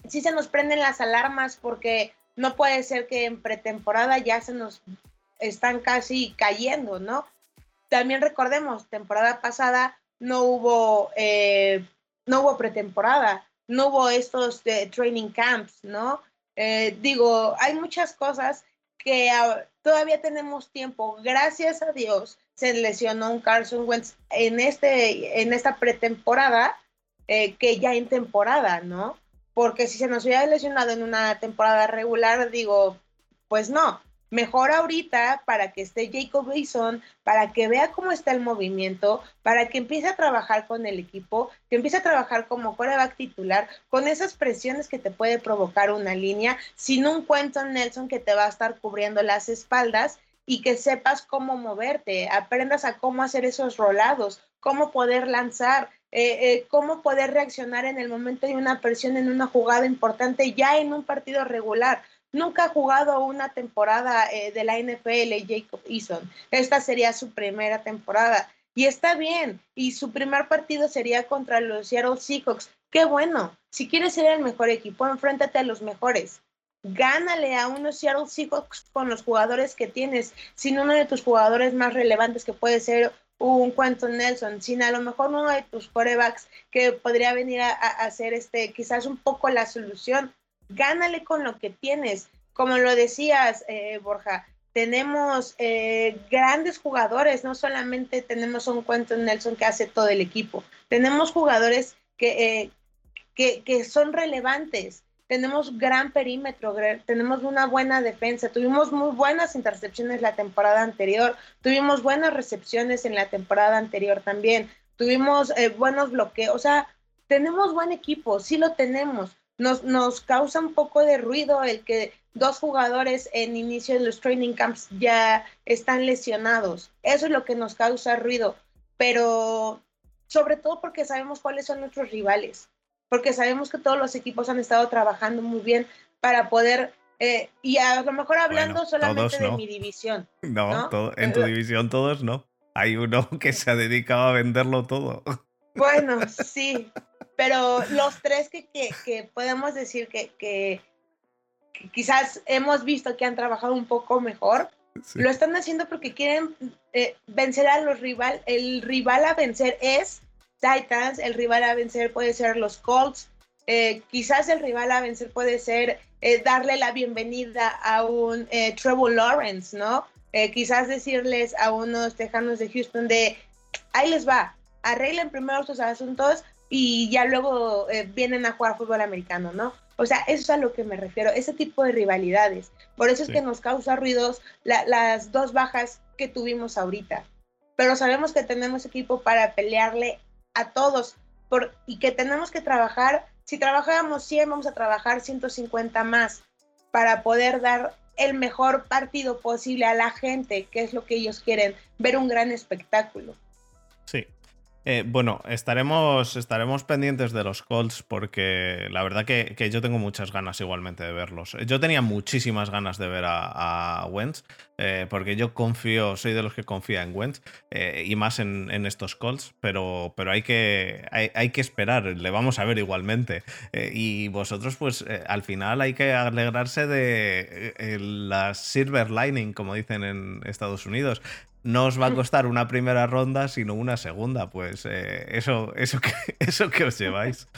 sí se nos prenden las alarmas porque no puede ser que en pretemporada ya se nos están casi cayendo, ¿no? También recordemos, temporada pasada no hubo, no hubo pretemporada no hubo estos training camps, ¿no? Eh, digo, hay muchas cosas que todavía tenemos tiempo. Gracias a Dios se lesionó un Carson Wentz en, este, en esta pretemporada eh, que ya en temporada, ¿no? Porque si se nos hubiera lesionado en una temporada regular, digo, pues no, mejor ahorita para que esté Jacob Wilson, para que vea cómo está el movimiento, para que empiece a trabajar con el equipo, que empiece a trabajar como quarterback titular, con esas presiones que te puede provocar una línea, sin un cuento Nelson que te va a estar cubriendo las espaldas y que sepas cómo moverte, aprendas a cómo hacer esos rolados, cómo poder lanzar, eh, eh, cómo poder reaccionar en el momento de una presión en una jugada importante ya en un partido regular Nunca ha jugado una temporada eh, de la NFL Jacob Eason. Esta sería su primera temporada. Y está bien. Y su primer partido sería contra los Seattle Seahawks. Qué bueno. Si quieres ser el mejor equipo, enfréntate a los mejores. Gánale a unos Seattle Seahawks con los jugadores que tienes, sin uno de tus jugadores más relevantes que puede ser un Quentin Nelson, sin a lo mejor uno de tus corebacks que podría venir a, a hacer este, quizás un poco la solución gánale con lo que tienes. Como lo decías, eh, Borja, tenemos eh, grandes jugadores, no solamente tenemos un Quentin Nelson que hace todo el equipo, tenemos jugadores que, eh, que, que, son relevantes, tenemos gran perímetro, tenemos una buena defensa, tuvimos muy buenas intercepciones la temporada anterior, tuvimos buenas recepciones en la temporada anterior también, tuvimos buenos bloqueos, o sea, tenemos buen equipo, sí lo tenemos, nos, nos causa un poco de ruido el que dos jugadores en inicio de los training camps ya están lesionados. Eso es lo que nos causa ruido, pero sobre todo porque sabemos cuáles son nuestros rivales, porque sabemos que todos los equipos han estado trabajando muy bien para poder, eh, y a lo mejor hablando solamente de mi división. No, en tu división todos no. Hay uno que se ha dedicado a venderlo todo. Bueno, sí, pero los tres que, que, podemos decir que, quizás hemos visto que han trabajado un poco mejor, lo están haciendo porque quieren eh, vencer a los rival. El rival a vencer es Titans, el rival a vencer puede ser los Colts, eh, quizás el rival a vencer puede ser eh, darle la bienvenida a un eh, Trevor Lawrence, ¿no? quizás decirles a unos tejanos de Houston de, ahí les va, arreglen primero sus asuntos y ya luego vienen a jugar fútbol americano, ¿no? O sea, eso es a lo que me refiero, ese tipo de rivalidades. Por eso es que nos causa ruidos las dos bajas que tuvimos ahorita. Pero sabemos que tenemos equipo para pelearle a todos por, y que tenemos que trabajar si trabajábamos 100, vamos a trabajar 150 más para poder dar el mejor partido posible a la gente, que es lo que ellos quieren, ver un gran espectáculo. Eh, bueno, estaremos, estaremos pendientes de los Colts porque la verdad que, yo tengo muchas ganas igualmente de verlos. Yo tenía muchísimas ganas de ver a, Wentz eh, porque yo confío, soy de los que confía en Wentz eh, y más en, estos Colts, pero, pero hay, que, hay, que esperar, le vamos a ver igualmente. y vosotros pues al final hay que alegrarse de la silver lining, como dicen en Estados Unidos no os va a costar una primera ronda, sino una segunda. Pues eh, eso, eso, que, eso que os lleváis.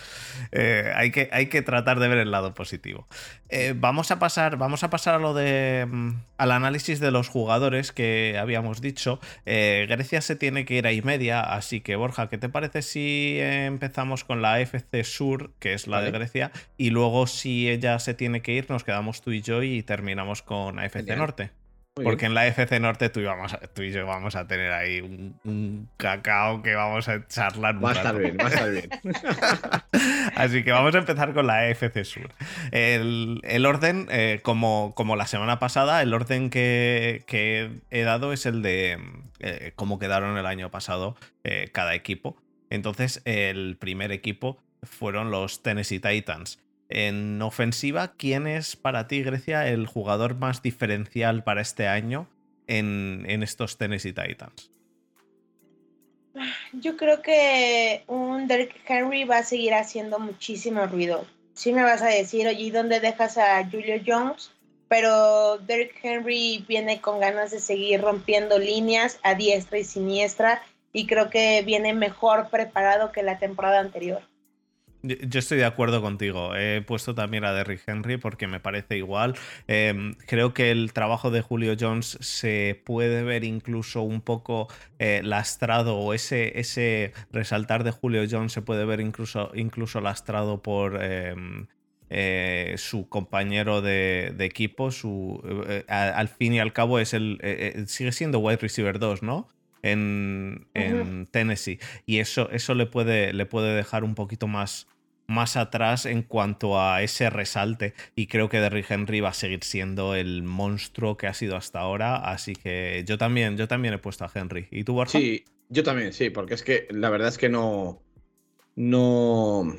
Eh, hay, que, hay que tratar de ver el lado positivo. Eh, vamos, a pasar, vamos a pasar a lo de. Mm, al análisis de los jugadores que habíamos dicho. Grecia se tiene que ir a y media, así que Borja, ¿qué te parece si empezamos con la FC Sur, que es la de Grecia, y luego si ella se tiene que ir, nos quedamos tú y yo y terminamos con AFC Norte? Porque en la FC Norte tú y, tú y yo vamos a tener ahí un, cacao que vamos a charlar. Va a estar bien, va a estar bien. Así que vamos a empezar con la FC Sur. El, orden, eh, como, como la semana pasada, el orden que, he dado es el de eh, cómo quedaron el año pasado eh, cada equipo. Entonces, el primer equipo fueron los Tennessee Titans. En ofensiva, ¿quién es para ti, Grecia, el jugador más diferencial para este año en, estos Tennessee Titans? Yo creo que un Derrick Henry va a seguir haciendo muchísimo ruido. Sí me vas a decir, oye, ¿y dónde dejas a Julio Jones? Pero Derrick Henry viene con ganas de seguir rompiendo líneas a diestra y siniestra y creo que viene mejor preparado que la temporada anterior. Yo estoy de acuerdo contigo. He puesto también a Derrick Henry porque me parece igual. Em, creo que el trabajo de Julio Jones se puede ver incluso un poco eh, lastrado o ese, ese resaltar de Julio Jones se puede ver incluso, incluso lastrado por... Em, eh, su compañero de, equipo, su, eh, al fin y al cabo es el sigue siendo wide receiver 2, ¿no? en, Tennessee. Y eso, eso le, puede, le puede dejar un poquito más, más atrás en cuanto a ese resalte. Y creo que Derrick Henry va a seguir siendo el monstruo que ha sido hasta ahora. Así que yo también, yo también he puesto a Henry. ¿Y tú, Borja? Sí, yo también, sí, porque es que la verdad es que no. No.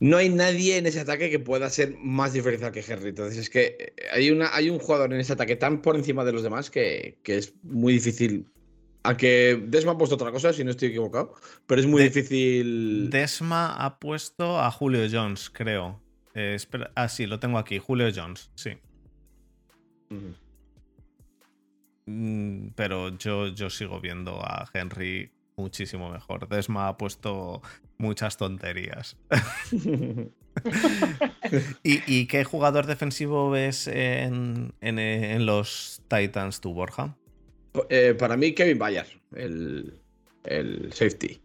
No hay nadie en ese ataque que pueda ser más diferencial que Henry. Entonces es que hay, una, hay un jugador en ese ataque tan por encima de los demás que, que es muy difícil que Desma ha puesto otra cosa, si no estoy equivocado, pero es muy difícil. Desma ha puesto a Julio Jones, creo. Eh, ah, sí, lo tengo aquí, Julio Jones, sí. Mm, pero yo, yo sigo viendo a Henry muchísimo mejor. Desma ha puesto muchas tonterías. ¿Y, qué jugador defensivo ves en, en los Titans tú, Borja? Eh, para mí, Kevin Bayard, el, safety.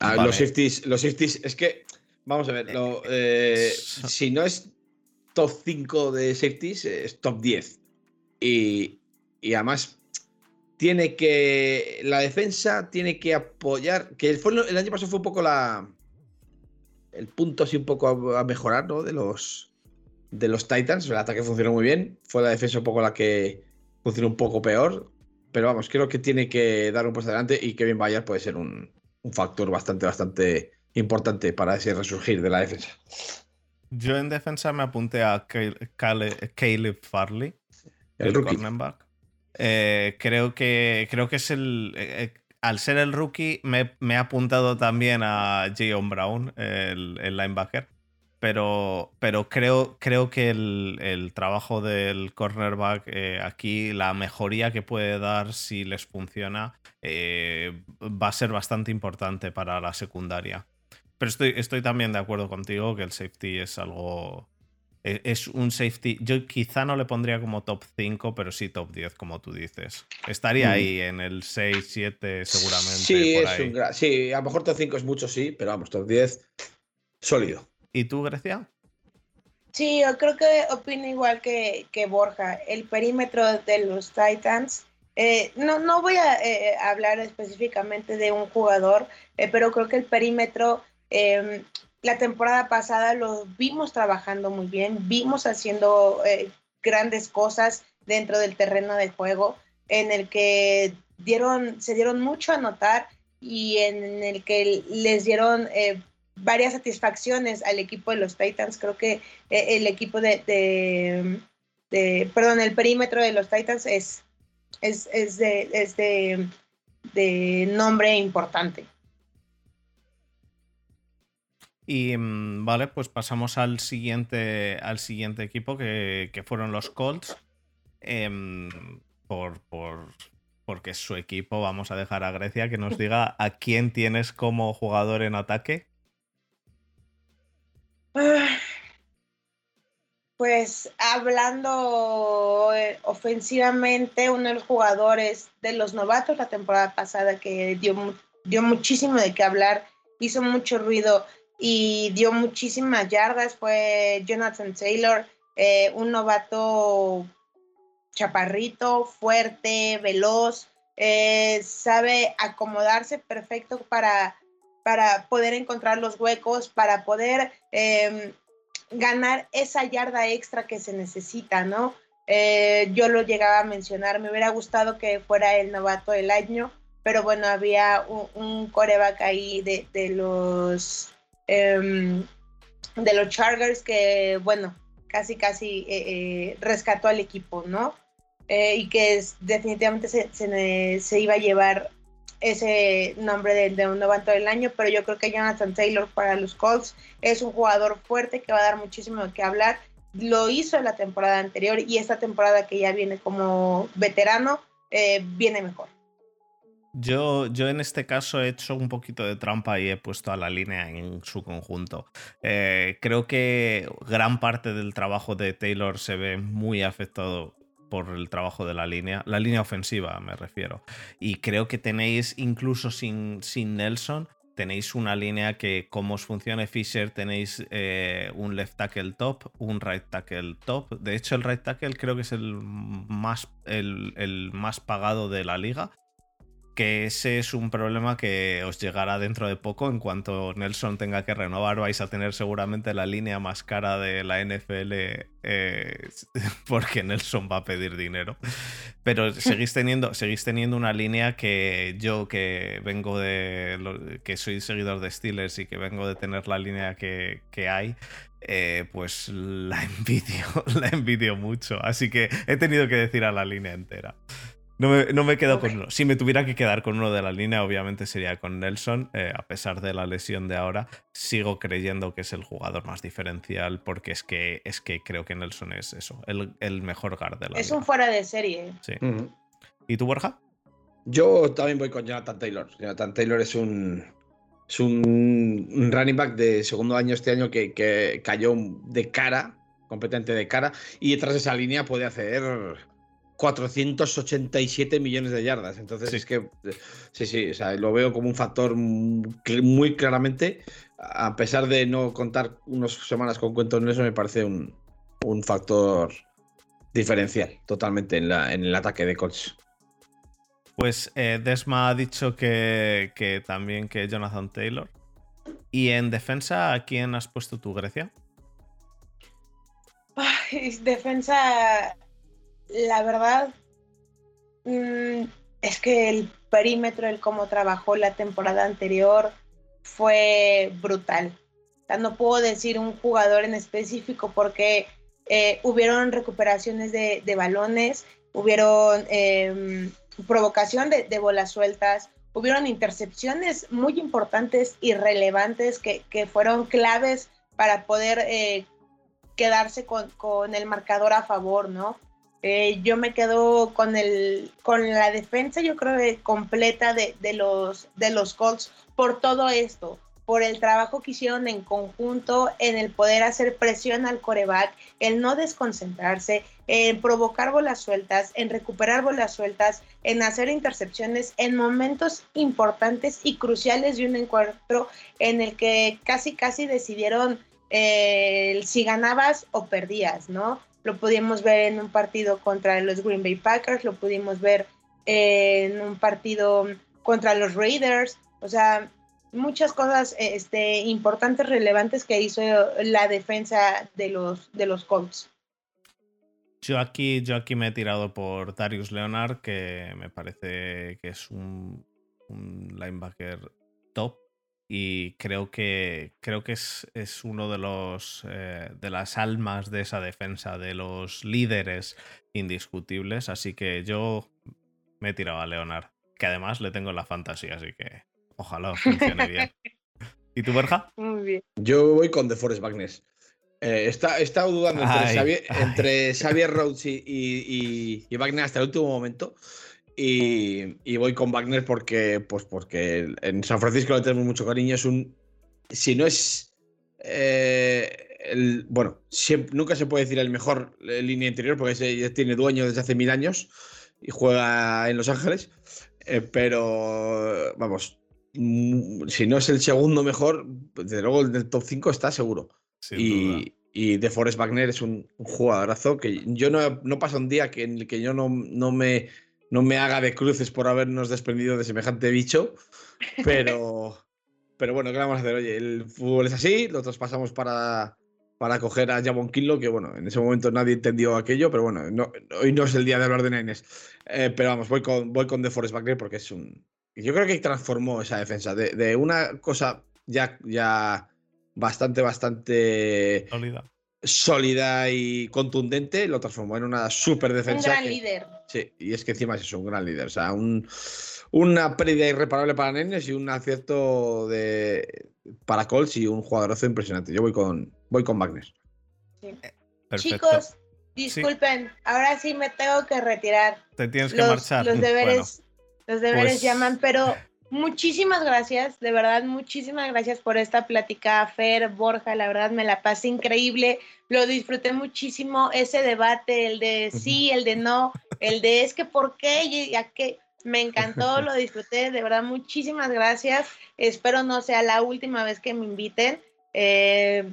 Ah, los safeties, los safeties, es que, vamos a ver, eh, si no es top 5 de safeties, es top 10. Y, y, además, tiene que. La defensa tiene que apoyar. Que el, año pasado fue un poco la. El punto así un poco a, mejorar, ¿no? De los. De los Titans. El ataque funcionó muy bien. Fue la defensa un poco la que funciona un poco peor. Pero vamos, creo que tiene que dar un paso adelante y Kevin Bayard puede ser un, factor bastante, bastante importante para ese resurgir de la defensa. Yo en defensa me apunté a Caleb Farley, el, rookie. Eh, creo, que, creo que es el. Eh, eh, al ser el rookie, me, he apuntado también a Jayon Brown, el, el linebacker pero, pero creo, creo que el, trabajo del cornerback eh, aquí, la mejoría que puede dar si les funciona, eh, va a ser bastante importante para la secundaria. Pero estoy, estoy también de acuerdo contigo que el safety es algo. E, es un safety. Yo quizá no le pondría como top 5, pero sí top 10, como tú dices. Estaría mm. ahí en el 6, 7, seguramente. Sí, es Un sí, a lo mejor top 5 es mucho, sí, pero vamos, top 10, sólido. ¿Y tú, Grecia? Sí, yo creo que opino igual que, que Borja. El perímetro de los Titans eh, no, no voy a eh, hablar específicamente de un jugador, eh, pero creo que el perímetro, em, la temporada pasada lo vimos trabajando muy bien, vimos haciendo grandes cosas dentro del terreno de juego, en el que dieron, se dieron mucho a notar y en el que les dieron varias satisfacciones al equipo de los Titans. Creo que el equipo de, de, perdón, el perímetro de los Titans es es, es, de, de, nombre importante. Y mm, vale, pues pasamos al siguiente, al siguiente equipo que, fueron los Colts. Em, por, por, porque es su equipo, vamos a dejar a Grecia que nos diga a quién tienes como jugador en ataque. Pues hablando eh, ofensivamente, uno de los jugadores de los novatos la temporada pasada que dio, dio muchísimo de qué hablar, hizo mucho ruido y dio muchísimas yardas fue Jonathan Taylor, eh, un novato chaparrito, fuerte, veloz, eh, sabe acomodarse perfecto para, para poder encontrar los huecos, para poder em, ganar esa yarda extra que se necesita, ¿no? Eh, yo lo llegaba a mencionar, me hubiera gustado que fuera el novato del año, pero bueno, había un, coreback ahí de, los em, de los Chargers que, bueno, casi casi eh, eh, rescató al equipo, ¿no? y que definitivamente se, se, iba a llevar ese nombre de, un novato del año, pero yo creo que Jonathan Taylor para los Colts es un jugador fuerte que va a dar muchísimo que hablar. Lo hizo en la temporada anterior y esta temporada que ya viene como veterano, eh, viene mejor. Yo, yo en este caso he hecho un poquito de trampa y he puesto a la línea en su conjunto. Eh, creo que gran parte del trabajo de Taylor se ve muy afectado por el trabajo de la línea, la línea ofensiva me refiero. Y creo que tenéis, incluso sin, sin Nelson, tenéis una línea que, como os funcione Fisher, tenéis eh, un left tackle top, un right tackle top. De hecho, el right tackle creo que es el más, el más pagado de la liga que ese es un problema que os llegará dentro de poco. En cuanto Nelson tenga que renovar, vais a tener seguramente la línea más cara de la NFL eh, porque Nelson va a pedir dinero. Pero seguís teniendo, seguís teniendo una línea que yo que vengo de... que soy seguidor de Steelers y que vengo de tener la línea que, hay, eh, pues la envidio, la envidio mucho. Así que he tenido que decir a la línea entera. No me, quedo con uno. Si me tuviera que quedar con uno de la línea, obviamente sería con Nelson. Eh, a pesar de la lesión de ahora, sigo creyendo que es el jugador más diferencial porque es que, es que creo que Nelson es eso, el, mejor guard de la Es un fuera de serie. Sí. ¿Y tú, Borja? Yo también voy con Jonathan Taylor. Jonathan Taylor es un, es un, running back de segundo año este año que, que cayó de cara, completamente de cara, y detrás de esa línea puede hacer 487 millones de yardas. Entonces es que, sí, sí, o sea, lo veo como un factor muy claramente, a pesar de no contar unas semanas con cuentos en eso, me parece un, factor diferencial totalmente en, la, en el ataque de Colts. Pues eh, Desma ha dicho que, que, también que Jonathan Taylor. ¿Y en defensa a quién has puesto tú, Grecia? defensa la verdad mm, es que el perímetro, el cómo trabajó la temporada anterior fue brutal. no puedo decir un jugador en específico porque eh, hubieron recuperaciones de, balones, hubieron em, provocación de, bolas sueltas, hubieron intercepciones muy importantes y relevantes que, fueron claves para poder eh, quedarse con, el marcador a favor, ¿no? Eh, yo me quedo con el con la defensa, yo creo completa de, los de los Colts por todo esto, por el trabajo que hicieron en conjunto, en el poder hacer presión al coreback, el no desconcentrarse, en provocar bolas sueltas, en recuperar bolas sueltas, en hacer intercepciones en momentos importantes y cruciales de un encuentro en el que casi casi decidieron eh, si ganabas o perdías, ¿no? Lo pudimos ver en un partido contra los Green Bay Packers, lo pudimos ver en un partido contra los Raiders, o sea, muchas cosas este, importantes, relevantes que hizo la defensa de los, de los Colts. Yo aquí, yo aquí me he tirado por Darius Leonard, que me parece que es un, linebacker top. Y creo que, creo que es, es uno de los eh, de las almas de esa defensa, de los líderes indiscutibles. Así que yo me he tirado a Leonard, que además le tengo la fantasía, así que Ojalá funcione bien. ¿Y tú, Berja? Muy bien. Yo voy con The Forest Wagner. Eh, he estado dudando entre, Xavier, Rhodes y, Wagner hasta el último momento. Y, voy con Wagner porque, pues porque en San Francisco le tenemos mucho cariño. Es un. Si no es. Eh, el, bueno, nunca se puede decir el mejor eh, línea interior porque tiene dueño desde hace mil años y juega en Los Ángeles. pero, vamos, Mm, si no es el segundo mejor, desde luego el del top 5 está seguro. y, y De Forest Wagner es un, jugadorazo que yo no, no pasa un día que, en el que yo no, no, me, no me haga de cruces por habernos desprendido de semejante bicho, pero, pero bueno, ¿qué vamos a hacer? Oye, el fútbol es así, lo traspasamos para, para coger a Javon Kinlo, que bueno, en ese momento nadie entendió aquello, pero bueno, hoy no es el día de hablar de Nines. Eh, pero vamos, voy con, voy con De Forest Wagner porque es un, yo creo que transformó esa defensa de, una cosa ya, ya bastante, bastante sólida. Sólida y contundente, lo transformó en una super defensa. Un gran líder. Sí, y es que encima es eso, un gran líder. O sea, una pérdida irreparable para Nenes y un acierto de, para Colts y un jugadorazo impresionante. Yo voy con, voy con Wagner. Eh, Chicos, disculpen, ahora sí me tengo que retirar. Te tienes que marchar. Los deberes los deberes pues llaman, pero muchísimas gracias, de verdad, muchísimas gracias por esta plática, Fer, Borja, la verdad me la pasé increíble, lo disfruté muchísimo, ese debate, el de sí, el de no, el de es que por qué, ya que me encantó, lo disfruté, de verdad, muchísimas gracias, espero no sea la última vez que me inviten, eh,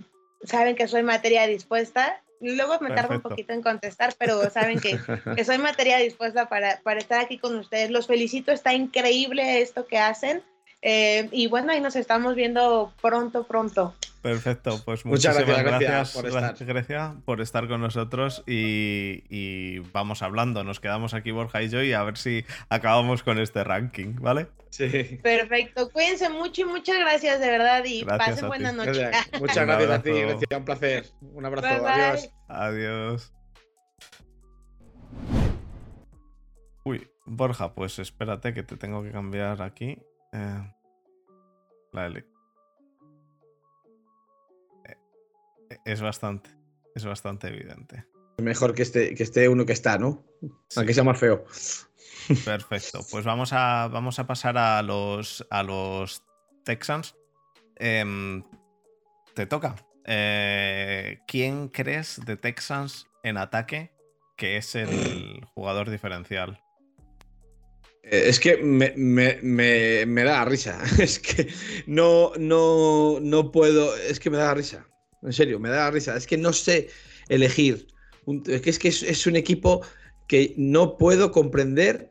saben que soy materia dispuesta Luego me tardo un poquito en contestar, pero saben que, soy materia dispuesta para, estar aquí con ustedes. Los felicito, está increíble esto que hacen. Eh, y bueno, ahí nos estamos viendo pronto, pronto. Perfecto, pues muchas gracias, gracias, por estar. Grecia, por estar con nosotros y, vamos hablando. Nos quedamos aquí Borja y yo y a ver si acabamos con este ranking, ¿vale? Sí. Perfecto, cuídense mucho y muchas gracias de verdad y pasen buena noche. Muchas gracias a ti, Grecia, un placer. Un abrazo, adiós. Adiós. Uy, Borja, pues espérate que te tengo que cambiar aquí. Eh, la es bastante, es bastante evidente. Mejor que esté, que esté uno que está, ¿no? Aunque sea más feo. Perfecto. Pues vamos a, vamos a pasar a los, a los Texans. Em, te toca. Eh, ¿Quién crees de Texans en ataque que es el jugador diferencial? Eh, es que me, me, da risa. Es que no, no, no puedo. Es que me da risa. En serio, me da risa. Es que no sé elegir. es que, es, que es, un equipo que no puedo comprender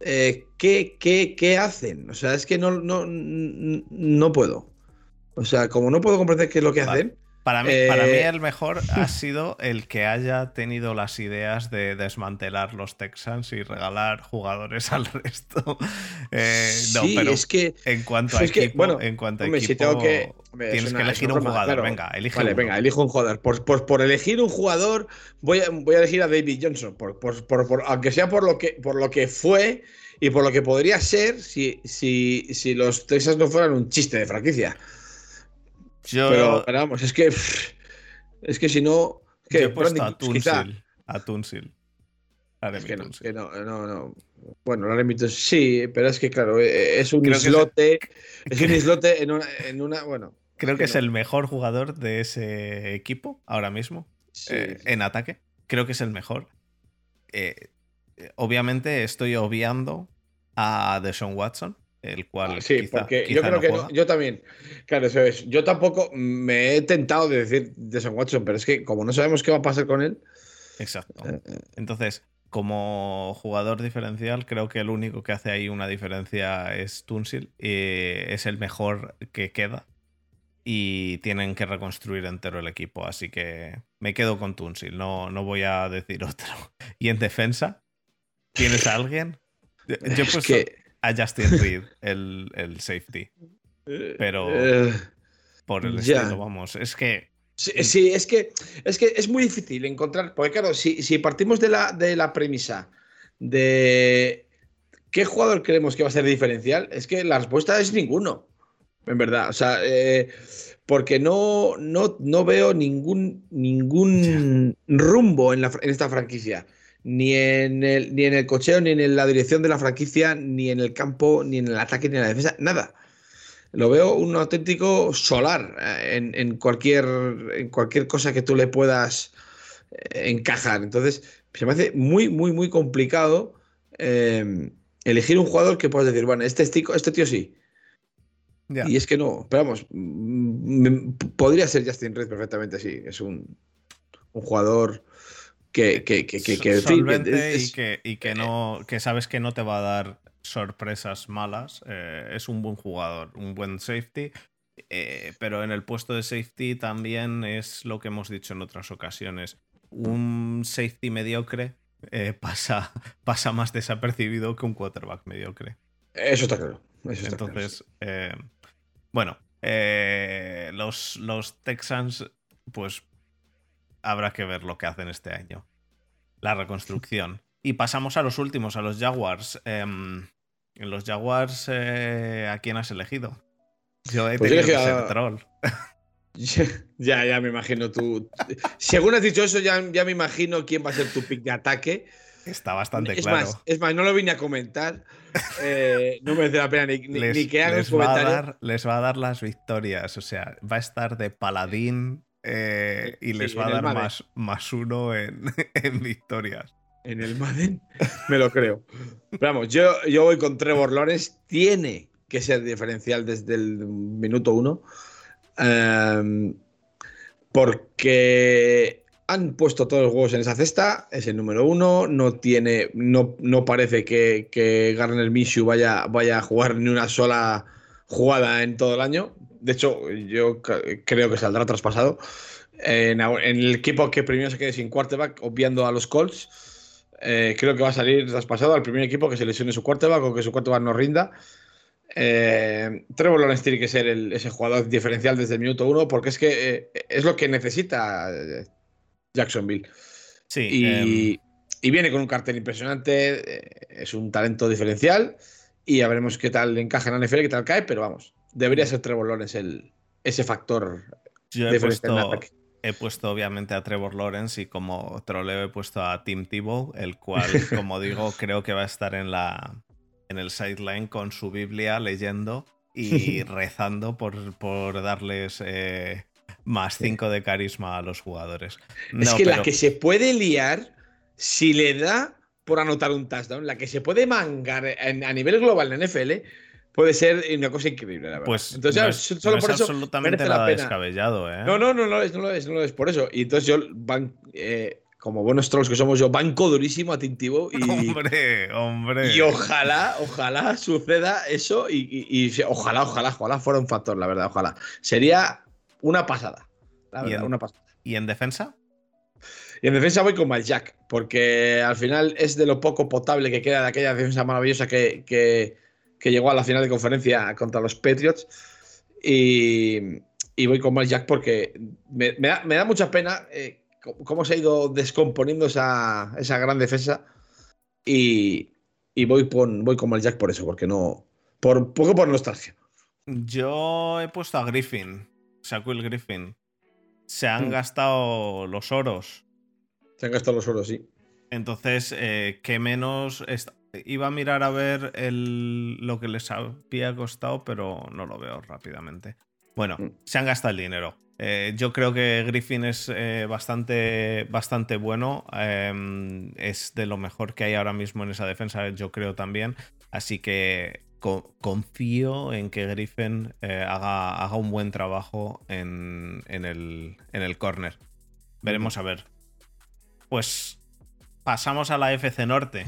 eh, qué, qué, hacen. O sea, es que no, no, no puedo. O sea, como no puedo comprender qué es lo que hacen, para mí, para mí eh, el mejor ha sido el que haya tenido las ideas de desmantelar los Texans y regalar jugadores al resto. Eh, no, pero es que en cuanto a equipo, bueno, en cuanto a equipo, tengo que, tienes que elegir un jugador. venga, elige vale, venga, elijo un jugador. Por, por, elegir un jugador, voy a, voy a elegir a David Johnson. Por, aunque sea por lo que por lo que fue y por lo que podría ser si, si, si los Texans no fueran un chiste de franquicia. Pero, vamos, es que. Es que si no. Yo he puesto a Tunsil. A Tunsil. Es que no, que no, no, no. Bueno, Laremy sí, pero es que claro, e, e, es un islote. Es, un islote en una, en una bueno. Creo que, es el mejor jugador de ese equipo ahora mismo. Eh, en ataque. Creo que es el mejor. Eh, obviamente estoy obviando a Deshaun Watson, el cual. Ah, sí, porque yo creo que yo también. Claro, eso es. Yo tampoco me he tentado de decir Deshaun Watson, pero es que como no sabemos qué va a pasar con él. Exacto. Eh, Entonces, como jugador diferencial, creo que el único que hace ahí una diferencia es Tunsil. Y es el mejor que queda y tienen que reconstruir entero el equipo. Así que me quedo con Tunsil, no, no voy a decir otro. Y en defensa, ¿tienes a alguien? Yo he puesto a Justin Reed, el, safety. Pero eh, por el estilo, vamos. Es que. Sí, es que es que es muy difícil encontrar. Porque, claro, si, si partimos de la, de la premisa de qué jugador creemos que va a ser diferencial, es que la respuesta es ninguno en verdad. O sea, eh, porque no, no, no, veo ningún, ningún rumbo en, la, en, esta franquicia. Ni en, el, ni en el cocheo, ni en la dirección de la franquicia, ni en el campo, ni en el ataque, ni en la defensa. Nada. Lo veo un auténtico solar eh, en, en cualquier, en cualquier cosa que tú le puedas eh, encajar. Entonces, se me hace muy, muy, muy complicado elegir un jugador que puedas decir, bueno, este, este tío sí y es que no, pero vamos, mm, podría ser Justin Red perfectamente así. Es un, un jugador que, que, que, que, y que, y que no, que sabes que no te va a dar sorpresas malas. Eh, es un buen jugador, un buen safety. Eh, pero en el puesto de safety también es lo que hemos dicho en otras ocasiones. Un safety mediocre eh, pasa, pasa más desapercibido que un quarterback mediocre. Eso está claro. Entonces, bueno, eh, los, los Texans, pues habrá que ver lo que hacen este año. La reconstrucción. Y pasamos a los últimos, a los Jaguars. en em, los Jaguars, eh, ¿a quién has elegido? Yo he pues tenido que ser troll. Ya, ya me imagino tú. Según has dicho eso, ya, ya me imagino quién va a ser tu pick de ataque. Está bastante claro. Más, es más, no lo vine a comentar. Eh, no merece la pena ni, que hagan les va, a dar, les va a dar las victorias. O sea, va a estar de paladín eh, y les va a dar más, más uno en, en, victorias. En el Madden, me lo creo. vamos, yo, yo voy con Trevor Lawrence. Tiene que ser diferencial desde el minuto uno. Em, porque han puesto todos los huevos en esa cesta, es el número uno, no tiene, no, no parece que, que Garner Minshew vaya, vaya a jugar ni una sola jugada en todo el año. De hecho, yo creo que saldrá traspasado. En, en el equipo que primero se quede sin quarterback, obviando a los Colts, eh, creo que va a salir traspasado al primer equipo que se lesione su quarterback o que su quarterback no rinda. Eh, Trevor Lawrence tiene que ser ese jugador diferencial desde el minuto uno porque es que eh, es lo que necesita Jacksonville. Sí. Em, y, viene con un cartel impresionante, es un talento diferencial y ya veremos qué tal encaja en la NFL, qué tal cae, pero vamos, debería ser Trevor Lawrence el, ese factor Yo he puesto, he puesto obviamente a Trevor Lawrence y como troleo he puesto a Tim Tebow, el cual, como digo, creo que va a estar en la en el sideline con su Biblia leyendo y rezando por, por darles eh, más 5 de carisma a los jugadores. es que la que se puede liar si le da por anotar un touchdown, la que se puede mangar a nivel global en NFL, puede ser una cosa increíble, la verdad. Pues entonces, solo por eso absolutamente nada descabellado, ¿eh? No, no, no, no, es, no lo es, no lo es, por eso. Y entonces yo van, eh, como buenos trolls que somos yo, banco durísimo a Tintivo y hombre, hombre. Y ojalá, ojalá suceda eso y, y ojalá, ojalá, ojalá fuera un factor, la verdad, ojalá. Sería una pasada. La verdad, una pasada. ¿Y en defensa? Y en defensa voy con Mike Jack, porque al final es de lo poco potable que queda de aquella defensa maravillosa que, que, llegó a la final de conferencia contra los Patriots. Y, voy con Mike Jack porque me, da, mucha pena eh, cómo se ha ido descomponiendo esa, esa gran defensa. Y, voy, con, voy con Mike Jack por eso, porque no. Por, poco por nostalgia. Yo he puesto a Griffin. Shaquille Griffin. Se han mm. gastado los oros. Se han gastado los oros, sí. Entonces, eh, ¿qué menos? Iba a mirar a ver lo que les había costado, pero no lo veo rápidamente. Bueno, mm. se han gastado el dinero. Eh, yo creo que Griffin es eh, bastante, bastante bueno. Em, es de lo mejor que hay ahora mismo en esa defensa, yo creo también. Así que confío en que Griffin eh, haga, haga, un buen trabajo en, el, en el corner. Veremos a ver. Pues pasamos a la FC Norte.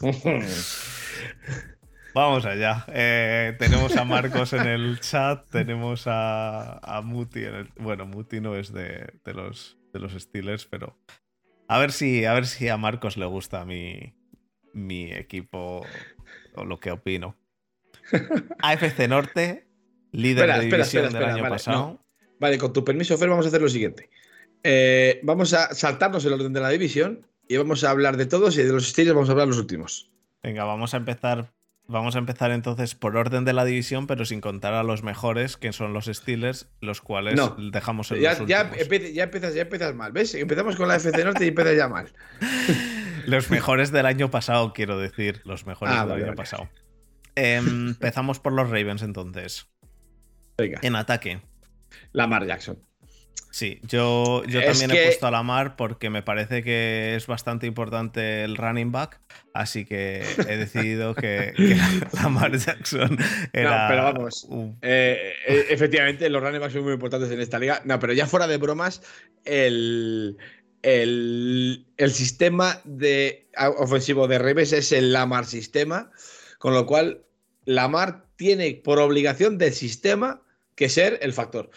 Vamos allá. Eh, tenemos a Marcos en el chat, tenemos a, Muti en el. Bueno, Muti no es de, los, de los Steelers, pero. A ver si a ver si a Marcos le gusta mi, mi equipo o lo que opino. AFC Norte, líder de división del año pasado. Vale, con tu permiso, Fer, vamos a hacer lo siguiente. Eh, vamos a saltarnos el orden de la división y vamos a hablar de todos y de los Steelers vamos a hablar los últimos. Venga, vamos a empezar Vamos a empezar entonces por orden de la división, pero sin contar a los mejores, que son los Steelers, los cuales dejamos en ya, los ya, ya, empiezas, ya empiezas mal, ¿ves? Empezamos con la FC Norte y empiezas ya mal. los mejores del año pasado, quiero decir. Los mejores ah, del año pasado. Em, empezamos por los Ravens entonces. Venga. En ataque. Lamar Jackson. Sí, yo, yo también he puesto a Lamar porque me parece que es bastante importante el running back, así que he decidido que, Lamar Jackson era. No, pero vamos. Eh, eh, efectivamente, los running backs son muy importantes en esta liga. No, pero ya fuera de bromas, el, el, el sistema de ofensivo de Reves es el Lamar sistema, con lo cual Lamar tiene por obligación del sistema que ser el factor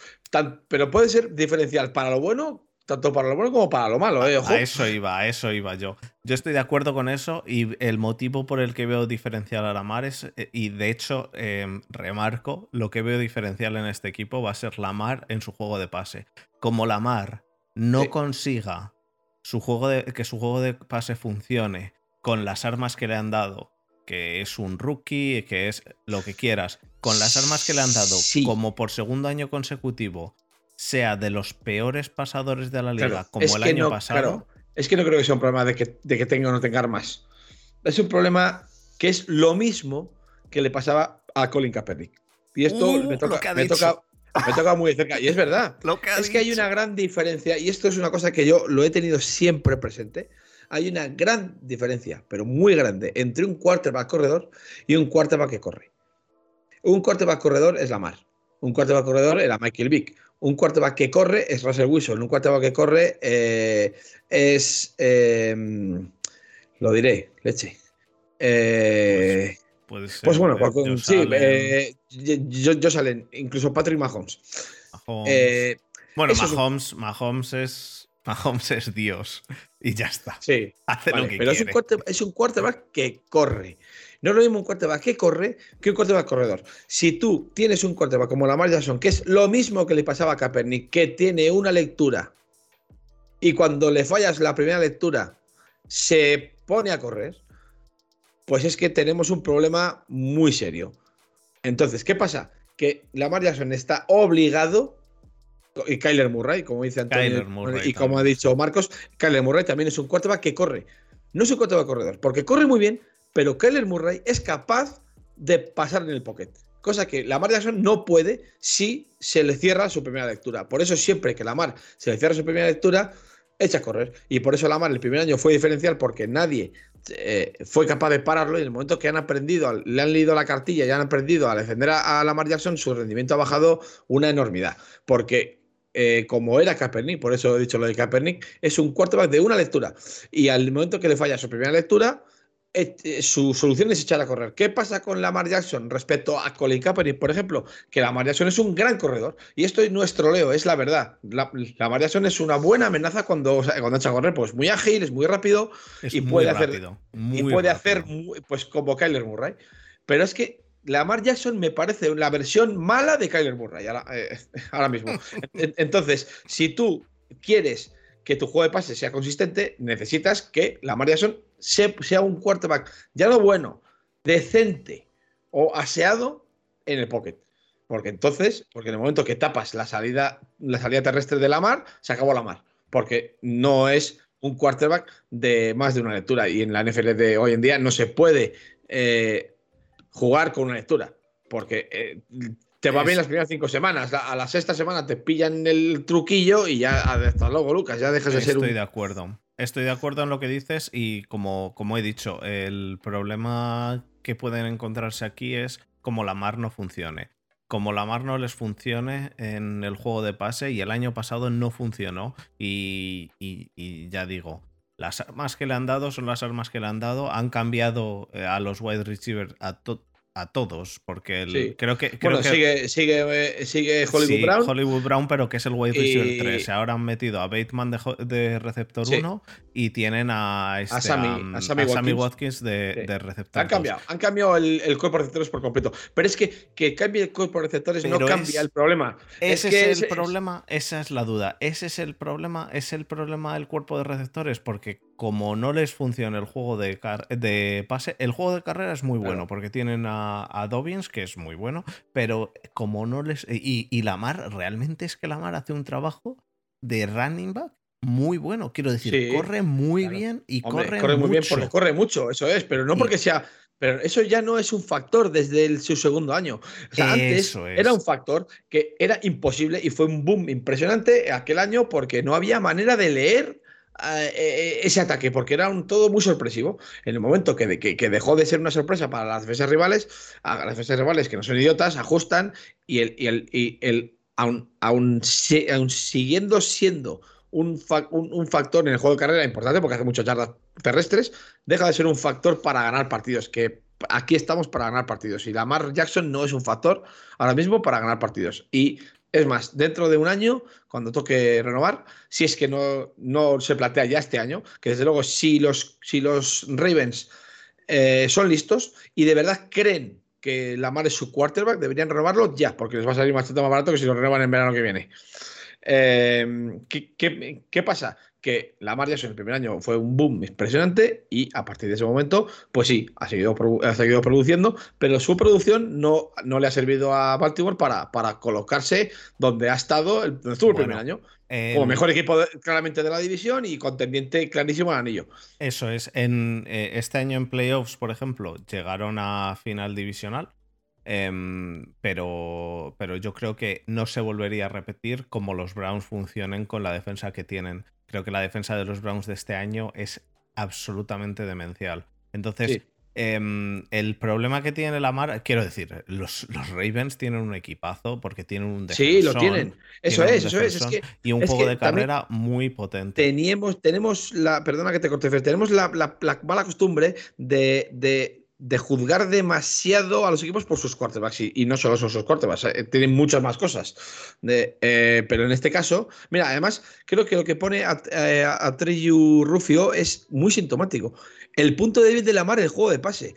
pero puede ser diferencial para lo bueno, tanto para lo bueno como para lo malo. ¿eh? A eso iba, a eso iba yo. Yo estoy de acuerdo con eso y el motivo por el que veo diferencial a Lamar es, eh, y de hecho em, remarco, lo que veo diferencial en este equipo va a ser Lamar en su juego de pase. Como Lamar no consiga su juego de, que su juego de pase funcione con las armas que le han dado, que es un rookie, que es lo que quieras, con las armas que le han dado, como por segundo año consecutivo, sea de los peores pasadores de la liga, como el año pasado. es que no creo que sea un problema de que, de que tenga o no tenga armas. Es un problema que es lo mismo que le pasaba a Colin Kaepernick. Y esto uh, me, toca, me, toca, muy cerca. Y es verdad. es que hay una gran diferencia, y esto es una cosa que yo lo he tenido siempre presente. Hay una gran diferencia, pero muy grande, entre un quarterback corredor y un quarterback que corre. Un quarterback corredor es Lamar. Un quarterback corredor era Michael Vick. Un quarterback que corre es Russell Wilson. Un quarterback que corre eh, es. Em, lo diré, leche. Eh, pues, pues, bueno, sí, eh, yo, salen, incluso Patrick Mahomes. bueno, Mahomes, Mahomes es. Mahomes es Dios. Y ya está. Sí. Hace lo que pero Es, un es un quarterback que corre. No es lo mismo un quarterback que corre que un quarterback corredor. Si tú tienes un quarterback como Lamar Jackson, que es lo mismo que le pasaba a Kaepernick, que tiene una lectura y cuando le fallas la primera lectura se pone a correr, pues es que tenemos un problema muy serio. Entonces, ¿qué pasa? Que Lamar Jackson está obligado y Kyler Murray, como dice Antonio, y como ha dicho Marcos, Kyler Murray también es un quarterback que corre. No es un quarterback corredor, porque corre muy bien, pero Kyler Murray es capaz de pasar en el pocket. Cosa que Lamar Jackson no puede si se le cierra su primera lectura. Por eso siempre que Lamar se le cierra su primera lectura, echa a correr. Y por eso Lamar el primer año fue diferencial porque nadie eh, fue capaz de pararlo y en el momento que han aprendido, le han leído la cartilla y han aprendido a defender a, Lamar Jackson, su rendimiento ha bajado una enormidad. Porque eh, como era Kaepernick, por eso he dicho lo de Kaepernick, es un quarterback de una lectura. Y al momento que le falla su primera lectura, eh, su solución es echar a correr. ¿Qué pasa con Lamar Jackson respecto a Colin Kaepernick, por ejemplo? Que Lamar Jackson es un gran corredor. Y esto no es troleo, es la verdad. Lamar Jackson es una buena amenaza cuando, cuando echa a correr. Pues muy ágil, es muy rápido y puede hacer, y puede hacer pues como Kyler Murray. Pero es que Lamar Jackson me parece la versión mala de Kyler Murray ahora, eh, ahora mismo. Entonces, si tú quieres que tu juego de pase sea consistente, necesitas que Lamar Jackson sea un quarterback ya lo bueno, decente o aseado en el pocket. Porque entonces, porque en el momento que tapas la salida, la salida terrestre de la mar, se acabó la mar. porque no es un quarterback de más de una lectura. Y en la NFL de hoy en día no se puede eh, jugar con una lectura, porque eh, te va bien las primeras cinco semanas. A la sexta semana te pillan el truquillo y ya hasta luego, Lucas, ya dejas de ser un. Estoy de acuerdo. Estoy de acuerdo en lo que dices y como, como he dicho, el problema que pueden encontrarse aquí es como la mar no funcione. Como la mar no les funcione en el juego de pase y el año pasado no funcionó y, ya digo, las armas que le han dado son las armas que le han dado. Han cambiado eh, a los wide receivers a, a todos, porque creo que. bueno, sigue, sigue, sigue Hollywood Brown. Hollywood Brown, pero que es el wide receiver 3. Ahora han metido a Bateman de, receptor 1 y tienen a, este, Sammy, Watkins. de, receptor Han cambiado, han cambiado el, cuerpo de receptores por completo. Pero es que que cambie el cuerpo de receptores no cambia el problema. Ese es, el problema, esa es la duda. Ese es el problema, es el problema del cuerpo de receptores, porque como no les funciona el juego de, de pase, el juego de carrera es muy bueno, porque tienen a, a, Dobbins, que es muy bueno, pero como no les... Y, y Lamar, realmente es que Lamar hace un trabajo de running back muy bueno. Quiero decir, corre muy bien y corre, corre, muy bien porque corre mucho, eso es, pero no porque sea. Pero eso ya no es un factor desde su segundo año. O sea, antes era un factor que era imposible y fue un boom impresionante aquel año porque no había manera de leer eh, eh, ese ataque, porque era un todo muy sorpresivo. En el momento que, dejó de ser una sorpresa para las defensas rivales, a las defensas rivales que no son idiotas, ajustan y el, y el, y el aún, siguiendo siendo un, un, factor en el juego de carrera importante, porque hace muchas yardas terrestres, deja de ser un factor para ganar partidos, que aquí estamos para ganar partidos. Y Lamar Jackson no es un factor ahora mismo para ganar partidos. Y es más, dentro de un año, cuando toque renovar, si es que no, no se plantea ya este año, que desde luego si los, si los Ravens eh, son listos y de verdad creen que Lamar es su quarterback, deberían renovarlo ya, porque les va a salir bastante más barato que si lo renuevan en verano que viene. Eh, ¿qué, qué, pasa? Que la Jackson en el primer año fue un boom impresionante y a partir de ese momento, pues sí, ha seguido, ha seguido produciendo, pero su producción no, no le ha servido a Baltimore para, para colocarse donde ha estado el, estuvo el primer año. Como mejor equipo claramente de la división y contendiente clarísimo al anillo. Eso es. En eh, este año en playoffs, por ejemplo, llegaron a final divisional. Em, pero, pero yo creo que no se volvería a repetir como los Browns funcionen con la defensa que tienen. Creo que la defensa de los Browns de este año es absolutamente demencial. Entonces, em, el problema que tiene la Mar, quiero decir, los, Ravens tienen un equipazo porque tienen un Sí, lo tienen. Eso es, eso es. y un juego de carrera muy potente. Teníamos, tenemos la, perdona que te corte, tenemos la, mala costumbre de, de juzgar demasiado a los equipos por sus quarterbacks y, no solo son sus quarterbacks, eh, tienen muchas más cosas. Eh, pero en este caso, mira, además creo que lo que pone a, eh, a, Treyu Rufio es muy sintomático. El punto débil de la mar es el juego de pase.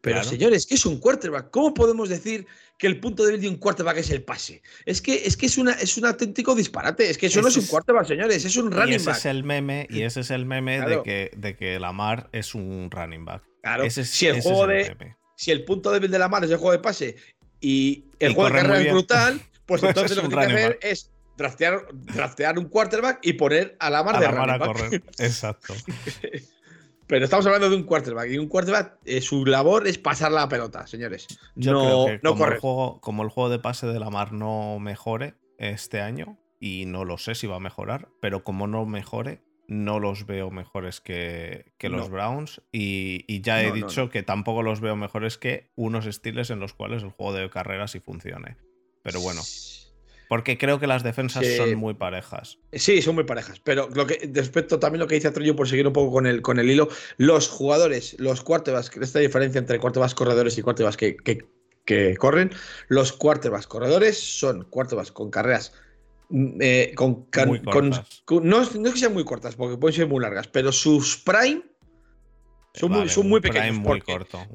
Pero señores, ¿qué es un quarterback? ¿Cómo podemos decir que el punto débil de un quarterback es el pase? Es que es, que es, una, es un auténtico disparate. Es que eso no es un quarterback, señores, es un running y ese Es el meme, y ese es el meme de, que, de que Lamar es un running back. Claro, si el juego de. Si el punto débil de la mano es el juego de pase y el juego de carrera es brutal, pues, pues entonces lo que tiene que hacer es draftear, un quarterback y poner a la mar de la correr. Exacto. Pero estamos hablando de un quarterback y un quarterback, eh, su labor es pasar la pelota, señores. Yo no, creo que como, El juego, como el juego de pase de la mar no mejore este año, y no lo sé si va a mejorar, pero como no mejore, no los veo mejores que, los Browns y, ya he dicho que tampoco los veo mejores que unos estilos en los cuales el juego de carrera sí funcione. Pero bueno, porque creo que las defensas son muy parejas. Sí, son muy parejas. Pero lo que respecto también lo que dice Atrollo, por seguir un poco con el, con el hilo, los jugadores, los quarterbacks, esta diferencia entre quarterbacks corredores y quarterbacks que, que, que corren, los quarterbacks corredores son quarterbacks con carreras eh, con, no, es que sean muy cortas, porque pueden ser muy largas, pero sus prime son, muy, son muy pequeños.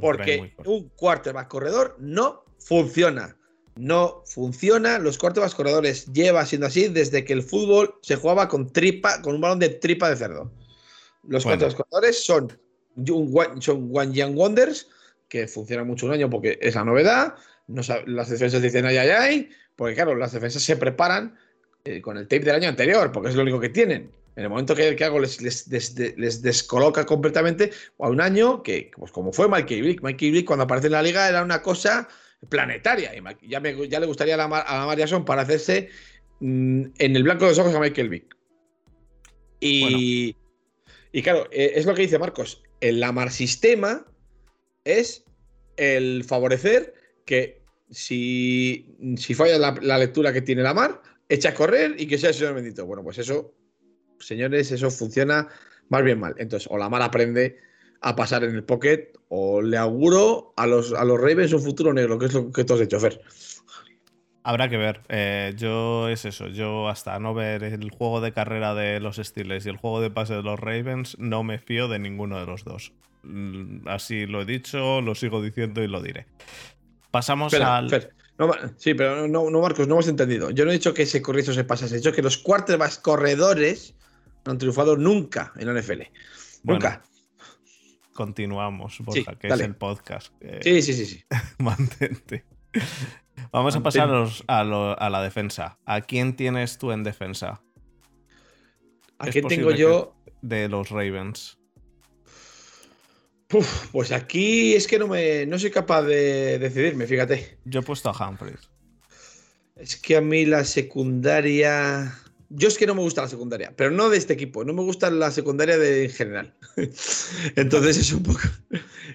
porque, un quarterback corredor no funciona. No funciona. Los quarterbacks corredores lleva siendo así desde que el fútbol se jugaba con tripa, con un balón de tripa de cerdo. Los quarterbacks corredores son, son One Young Wonders, que funciona mucho un año porque es la novedad. las defensas dicen ay, ay, ay, porque claro, las defensas se preparan eh, con el tape del año anterior, porque es lo único que tienen. En el momento que, hago les, les, descoloca completamente a un año que, pues como fue Mikey Blick. Mikey Blick cuando aparece en la liga era una cosa planetaria. Y ya, ya le gustaría a la, a la para hacerse mm, en el blanco de los ojos a Michael Vick. Y, y claro, eh, es lo que dice Marcos. El Lamar sistema es el favorecer que si, si falla la, lectura que tiene Lamar, echa a correr y que sea el Señor bendito. Bueno, pues eso, señores, eso funciona más bien mal. Entonces, o Lamar aprende a pasar en el pocket o le auguro a los, a los Ravens un futuro negro, que es lo que tú has hecho, Fer. Habrá que ver. Eh, yo es eso. Yo hasta no ver el juego de carrera de los Steelers y el juego de pase de los Ravens, no me fío de ninguno de los dos. Mm, así lo he dicho, lo sigo diciendo y lo diré. Pasamos al. Sí, pero no, no, Marcos, no hemos entendido. Yo no he dicho que ese corrizo se pasase, he dicho que los quarterbacks corredores no han triunfado nunca en la NFL. nunca continuamos, Borja, que es el podcast. sí, sí, sí, sí. Mantente. Vamos a pasar a, la defensa. ¿A quién tienes tú en defensa? ¿A quién tengo yo? De los Ravens. Pues aquí es que no me no soy capaz de decidirme, fíjate. Yo he puesto a Humphries. Es que a mí la secundaria. Yo es que no me gusta la secundaria, pero no de este equipo, no me gusta la secundaria de, en general. Entonces es un poco.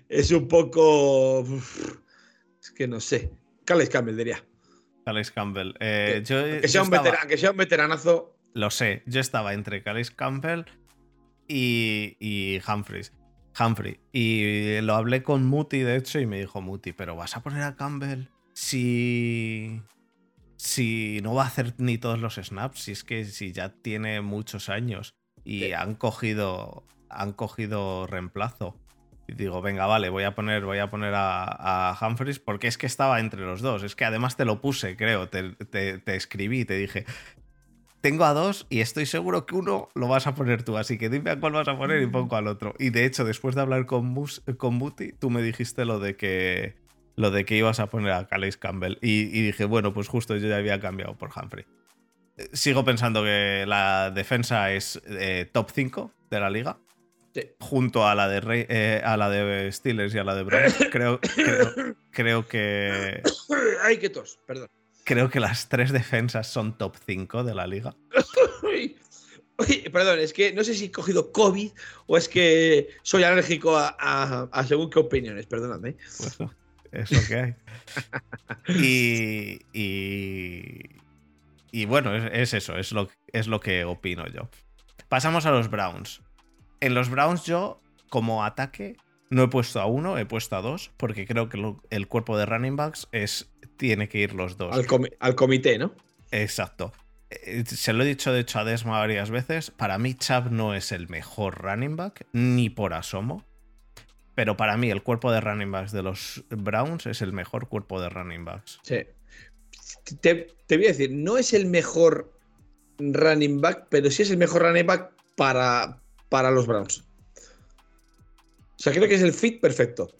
Es un poco. Es que no sé. Calais Campbell diría. Calais Campbell. Eh, que, sea un que, sea un veteranazo. Lo sé. Yo estaba entre Calais Campbell y, y Humphries. Humphrey. Y lo hablé con Muti, de hecho, y me dijo Muti, pero vas a poner a Campbell si si no va a hacer ni todos los snaps, si es que si ya tiene muchos años y han cogido han cogido reemplazo. Y digo, venga, vale, voy a poner, voy a, poner a, Humphries porque es que estaba entre los dos. Es que además te lo puse, creo. Te, te, escribí, te dije, tengo a dos y estoy seguro que uno lo vas a poner tú. Así que dime a cuál vas a poner y pongo al otro. Y de hecho, después de hablar con, con Muti, tú me dijiste lo de que lo de que ibas a poner a Calais Campbell. Y, dije, bueno, pues justo yo ya había cambiado por Humphrey. Eh, sigo pensando que la defensa es eh, top 5 de la liga. Junto a la de eh, a la de Steelers y a la de Browns. creo, creo, que. Ay, qué tos, perdón. Creo que las tres defensas son top 5 de la liga. perdón, es que no sé si he cogido COVID o es que soy alérgico a, según qué opiniones, perdóname. Pues es lo que hay. y, y, bueno, es, eso, es lo, es lo que opino yo. Pasamos a los Browns. En los Browns yo, como ataque, no he puesto a uno, he puesto a dos, porque creo que el cuerpo de running backs es, tiene que ir los dos. Al, al comité, ¿no? Exacto. Eh, se lo he dicho de hecho a Desma varias veces. Para mí, Chubb no es el mejor running back, ni por asomo. Pero para mí el cuerpo de running backs de los Browns es el mejor cuerpo de running backs. Sí. Te, voy a decir, no es el mejor running back, pero sí es el mejor running back para, para los Browns. O sea, creo que es el fit perfecto.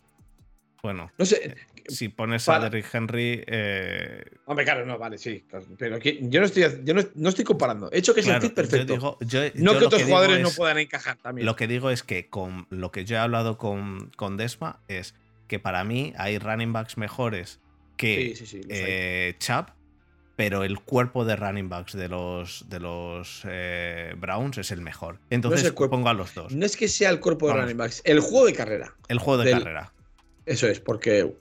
Bueno, no sé, si pones a Derrick Henry. Eh... Hombre, claro, no, vale, sí. Pero yo no estoy, yo no, estoy comparando. He hecho que es el fit perfecto. no que otros jugadores no puedan encajar también. Lo que digo es que con lo que yo he hablado con, con Desma es que para mí hay running backs mejores que sí, eh, pero el cuerpo de running backs de los, de los eh, Browns es el mejor. Entonces pongo a los dos. No es que sea el cuerpo de running backs, el juego de carrera. El juego de carrera. Eso es, porque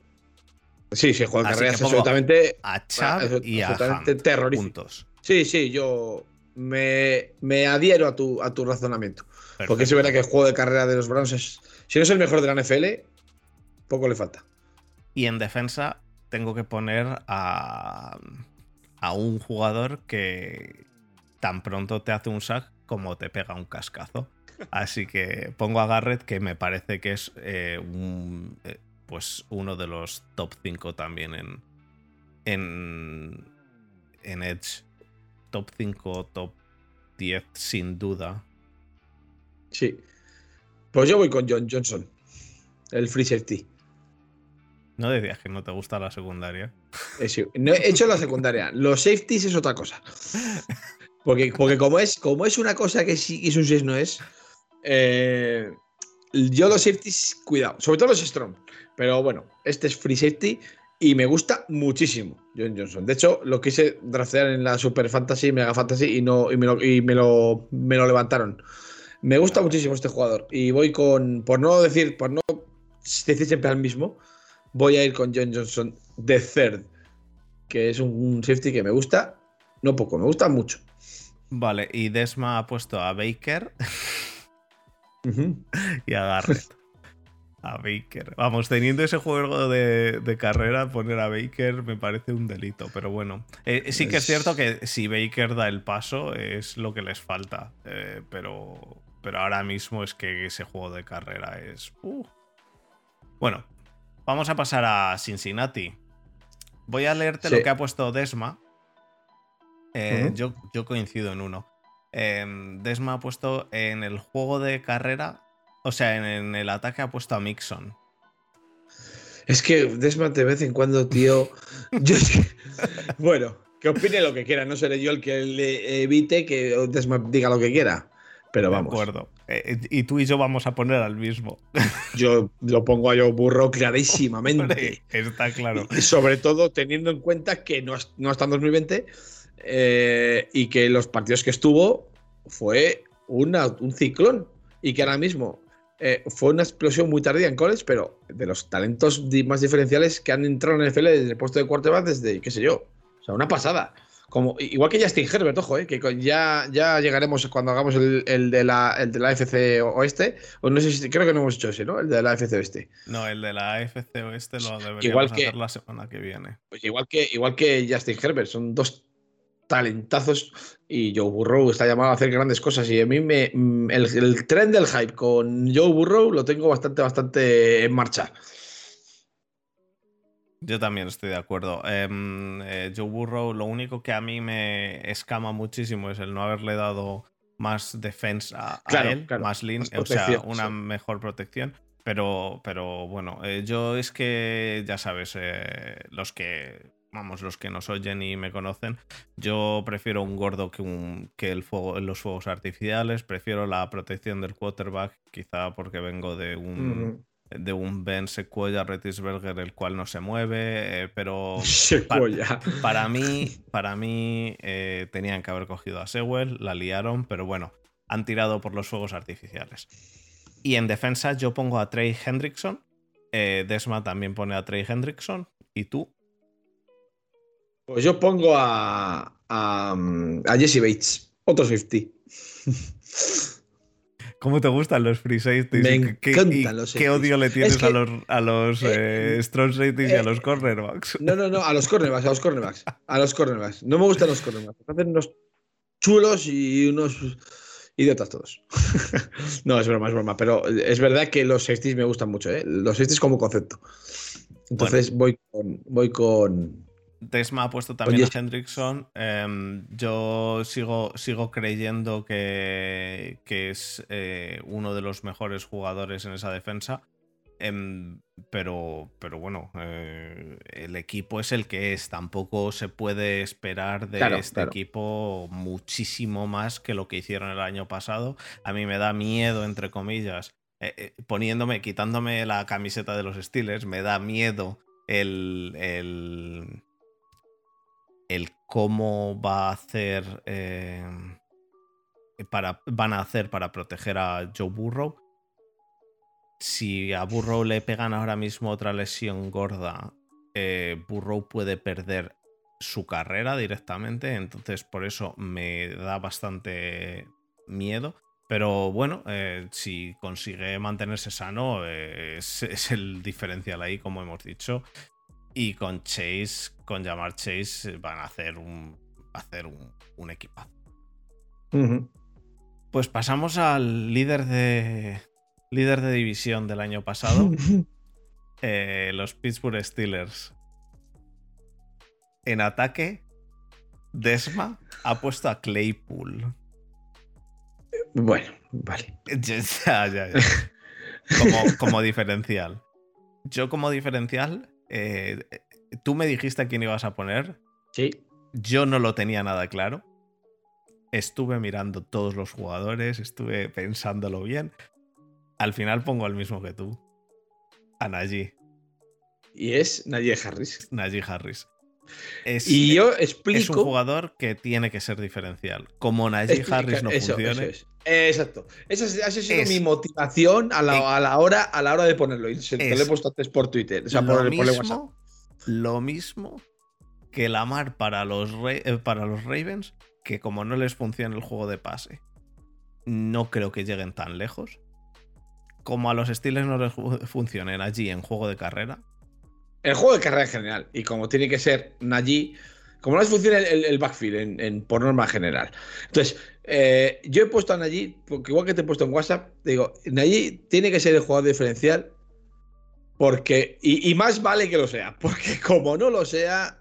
Sí, sí, juego de carreras absolutamente. A Chad y a terroristas. Sí, sí, yo me, me, adhiero a tu, a tu razonamiento. Porque es verdad que el juego de carrera de los Browns es. Si no es el mejor de la NFL, poco le falta. Y en defensa tengo que poner a, a un jugador que tan pronto te hace un sack como te pega un cascazo. Así que pongo a Garrett, que me parece que es eh, un, eh, pues uno de los top 5 también en, en, en Edge. Top 5, top 10, sin duda. Sí. Pues yo voy con John Johnson, el free safety. No decías que no te gusta la secundaria. No he hecho la secundaria. Los safeties es otra cosa. Porque, porque como, es, como es una cosa que sí es un 6 no es, eh, yo los safeties, cuidado, sobre todo los strong. Pero bueno, este es free safety y me gusta muchísimo John Johnson. De hecho, lo quise draftear en la Super Fantasy, Mega Fantasy y, no, me, lo, y me, lo, me lo levantaron. Me gusta muchísimo este jugador y voy con, por no decir, por no decir siempre al mismo, voy a ir con John Johnson de third, que es un, safety que me gusta, no poco, me gusta mucho. Vale, y Desma ha puesto a Baker y a Garrett. A Baker. Vamos, teniendo ese juego de, carrera, poner a Baker me parece un delito, pero bueno. Eh, sí que es cierto que si Baker da el paso es lo que les falta, eh, pero, pero ahora mismo es que ese juego de carrera es... Uh. Bueno, vamos a pasar a Cincinnati. Voy a leerte lo que ha puesto Desma. Eh, yo, yo coincido en uno. Em, Desma ha puesto en el juego de carrera, o sea, en, el ataque ha puesto a Mixon. Es que Desma de vez en cuando, tío. bueno, que opine lo que quiera, no seré yo el que le evite que Desma diga lo que quiera. Pero vamos. De acuerdo. Eh, y tú y yo vamos a poner al mismo. Yo lo pongo a yo burro clarísimamente. está claro. Y sobre todo teniendo en cuenta que no, no está en 2020 eh, y que los partidos que estuvo fue un ciclón y que ahora mismo eh, fue una explosión muy tardía en college, pero de los talentos más diferenciales que han entrado en el NFL desde el puesto de quarterback desde, qué sé yo, o sea, una pasada. Como, igual que Justin Herbert, ojo, eh, que ya, ya llegaremos cuando hagamos el, de la, el de la AFC Oeste. O no sé si, creo que no hemos hecho ese, ¿no? El de la AFC Oeste. No, el de la AFC Oeste lo deberíamos igual que, hacer la semana que viene. Pues igual que, igual que Justin Herbert, son dos talentazos y Joe Burrow está llamado a hacer grandes cosas y a mí me mm, el, el tren del hype con Joe Burrow lo tengo bastante bastante en marcha. Yo también estoy de acuerdo. Em, eh, Joe Burrow, lo único que a mí me escama muchísimo es el no haberle dado más defensa a él, más lean, o sea, una mejor protección. Pero, pero bueno, eh, yo es que, ya sabes, eh, los que vamos, los que nos oyen y me conocen, yo prefiero un gordo que, un, que el fuego, los fuegos artificiales, prefiero la protección del quarterback, quizá porque vengo de un, de un Ben Sequoia Retisberger, el cual no se mueve, eh, pero para, mí, para mí eh, tenían que haber cogido a Sewell, la liaron, pero bueno, han tirado por los fuegos artificiales. Y en defensa yo pongo a Trey Hendrickson, eh, Desma también pone a Trey Hendrickson, ¿y tú? Pues yo pongo a, a, a Jesse Bates, otro 50. ¿Cómo te gustan los free safeties? Me encantan los ¿Qué odio le tienes a los, a los eh, eh, strong safeties y a los cornerbacks? No, no, no, a los cornerbacks, a los cornerbacks. A los cornerbacks. No me gustan los cornerbacks. Hacen unos chulos y unos idiotas todos. no, es broma, es broma. Pero es verdad que los safeties me gustan mucho, ¿eh? Los safeties como concepto. Entonces voy con. Voy con Desma ha puesto también a Hendrickson. Em, yo sigo, sigo creyendo que, que es eh, uno de los mejores jugadores en esa defensa. Em, pero, pero bueno, eh, el equipo es el que es. Tampoco se puede esperar de este equipo muchísimo más que lo que hicieron el año pasado. A mí me da miedo, entre comillas, eh, poniéndome, quitándome la camiseta de los Steelers, me da miedo el, el el cómo va a hacer. Eh, para, van a hacer para proteger a Joe Burrow. Si a Burrow le pegan ahora mismo otra lesión gorda, eh, Burrow puede perder su carrera directamente. Entonces, por eso me da bastante miedo. Pero bueno, eh, si consigue mantenerse sano, es, el diferencial ahí, como hemos dicho. Y con Chase, con llamar Chase, eh, van a hacer un, hacer un, equipazo. Pues pasamos al líder de, líder de división del año pasado, eh, los Pittsburgh Steelers. En ataque, Desma ha puesto a Claypool. Bueno, vale. Ya, ya, ya. Como, como diferencial. Yo como diferencial eh, tú me dijiste a quién ibas a poner. Sí. Yo no lo tenía nada claro. estuve mirando todos los jugadores, estuve pensándolo bien. Al final pongo al mismo que tú. A Najee. Y es Najee Harris. Najee Harris. Y yo explico. Es un jugador que tiene que ser diferencial. Como Najee Harris no funcione. Exacto. Esa, ha sido mi motivación a la, a la, hora, a la hora de ponerlo. Y te lo he puesto antes por Twitter. O sea, por, mismo, por WhatsApp. Lo mismo que Lamar para los, eh, para los Ravens, que como no les funciona el juego de pase, no creo que lleguen tan lejos. Como a los Steelers no les funcionen allí en juego de carrera. El juego de carrera en general. Y como tiene que ser allí. Como no les funciona el, backfield en, por norma general. Entonces, eh, yo he puesto a Najee, porque igual que te he puesto en WhatsApp, digo, Najee tiene que ser el jugador diferencial porque, y, más vale que lo sea, porque como no lo sea,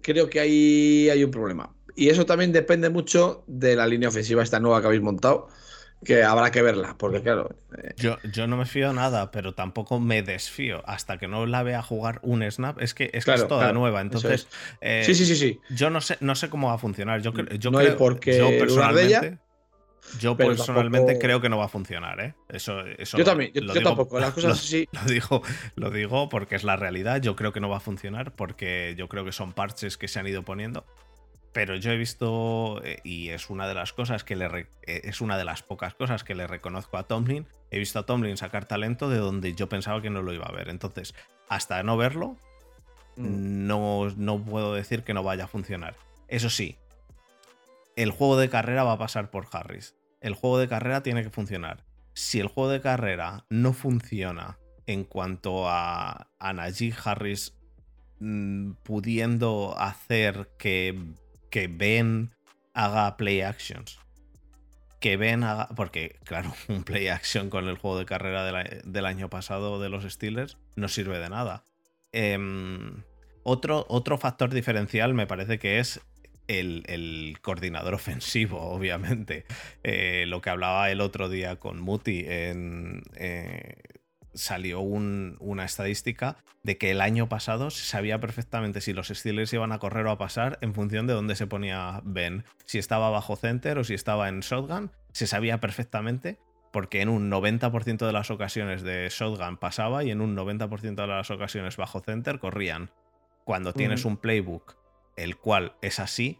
creo que ahí hay un problema. Y eso también depende mucho de la línea ofensiva, esta nueva que habéis montado, que habrá que verla, porque claro. Eh, yo, yo no me fío nada, pero tampoco me desfío hasta que no la vea jugar un snap. Es que es, toda nueva, entonces. Eh, sí, sí, sí, sí. Yo no sé, no sé cómo va a funcionar. Yo, yo no creo, porque yo personalmente. Yo personalmente creo que no va a funcionar, ¿eh? Eso, eso yo también, yo, tampoco. Las cosas así. Lo digo, lo digo porque es la realidad. Yo creo que no va a funcionar porque yo creo que son parches que se han ido poniendo. Pero yo he visto, eh, y es una de las cosas que le eh, es una de las pocas cosas que le reconozco a Tomlin. He visto a Tomlin sacar talento de donde yo pensaba que no lo iba a ver. Entonces, hasta no verlo, mm. no, no puedo decir que no vaya a funcionar. Eso sí, el juego de carrera va a pasar por Harris. El juego de carrera tiene que funcionar. Si el juego de carrera no funciona en cuanto a, a Najee Harris mm, pudiendo hacer que, que Ben haga play actions, que Ben haga. Porque, claro, un play action con el juego de carrera del año pasado de los Steelers no sirve de nada. Em, otro, otro factor diferencial me parece que es el, coordinador ofensivo, obviamente. Eh, lo que hablaba el otro día con Muti, en, eh, salió una estadística de que el año pasado se sabía perfectamente si los Steelers iban a correr o a pasar en función de dónde se ponía Ben. Si estaba bajo center o si estaba en shotgun, se sabía perfectamente porque en un 90% de las ocasiones de shotgun pasaba y en un 90% de las ocasiones bajo center corrían. Cuando tienes un playbook el cual es así,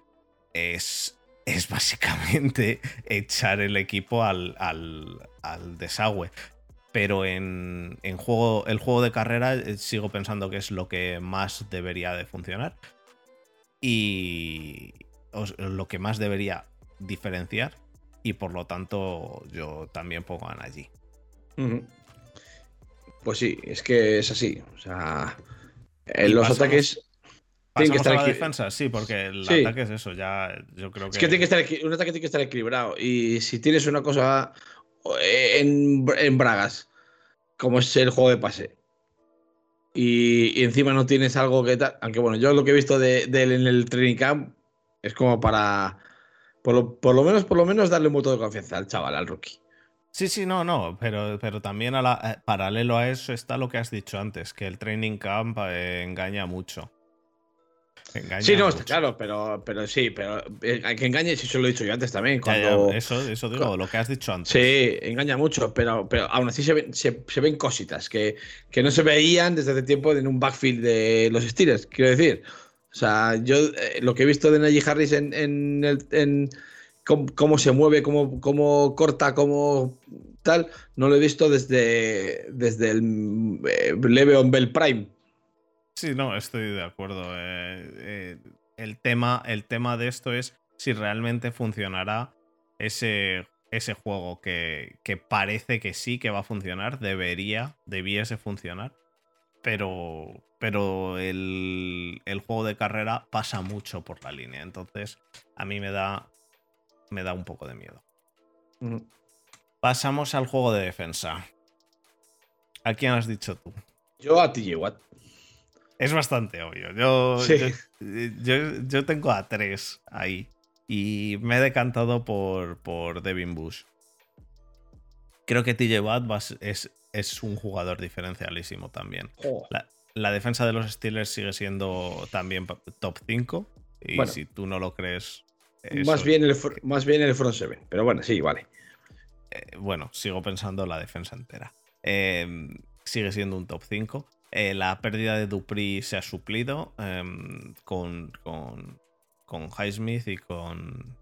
es, es básicamente echar el equipo al, al, desagüe. Pero en, en, juego, el juego de carrera eh, sigo pensando que es lo que más debería de funcionar. Y lo que más debería diferenciar. Y por lo tanto yo también pongo a allí. Pues sí, es que es así. O sea, en los ataques tiene que estar a la defensa, sí, porque el ataque es eso, ya yo creo que. Es que, tiene que estar, un ataque tiene que estar equilibrado. Y si tienes una cosa en, en Bragas, como es el juego de pase, y, encima no tienes algo que tal. Aunque bueno, yo lo que he visto de, él en el training camp es como para. Por lo, menos, por lo menos, darle un voto de confianza al chaval, al rookie. Sí, sí, no, no, pero, pero también a eh, paralelo a eso está lo que has dicho antes, que el training camp eh, engaña mucho sí, no, está claro, pero, pero sí, pero eh, hay que engañe, si eso lo he dicho yo antes también. Cuando, eso, eso digo, lo que has dicho antes. Sí, engaña mucho, pero, pero aún así se ven, se, ven cositas que, que, no se veían desde hace tiempo en un backfield de los Steelers, quiero decir. O sea, yo eh, lo que he visto de Najee Harris en, en, el, en cómo, se mueve, cómo, cómo corta, cómo tal, no lo he visto desde, desde el eh, Leveon Bell Prime. Sí, no, estoy de acuerdo. Eh, eh, el, tema, el tema de esto es si realmente funcionará ese, ese juego que, que, parece que sí que va a funcionar, debería, debiese funcionar, pero, pero el, el, juego de carrera pasa mucho por la línea, entonces a mí me da, me da un poco de miedo. Pasamos al juego de defensa. ¿A quién has dicho tú? Yo a TJ Watt. Es bastante obvio. Yo, yo, tengo a tres ahí. Y me he decantado por, por Devin Bush. Creo que TJ Watt es, es un jugador diferencialísimo también. La, defensa de los Steelers sigue siendo también top 5. Y si tú no lo crees, más, bien el, más bien el front seven, pero bueno, sí, vale. Eh, bueno, sigo pensando la defensa entera. Em, sigue siendo un top 5. Eh, la pérdida de Dupri se ha suplido em, con, con, con Highsmith y con,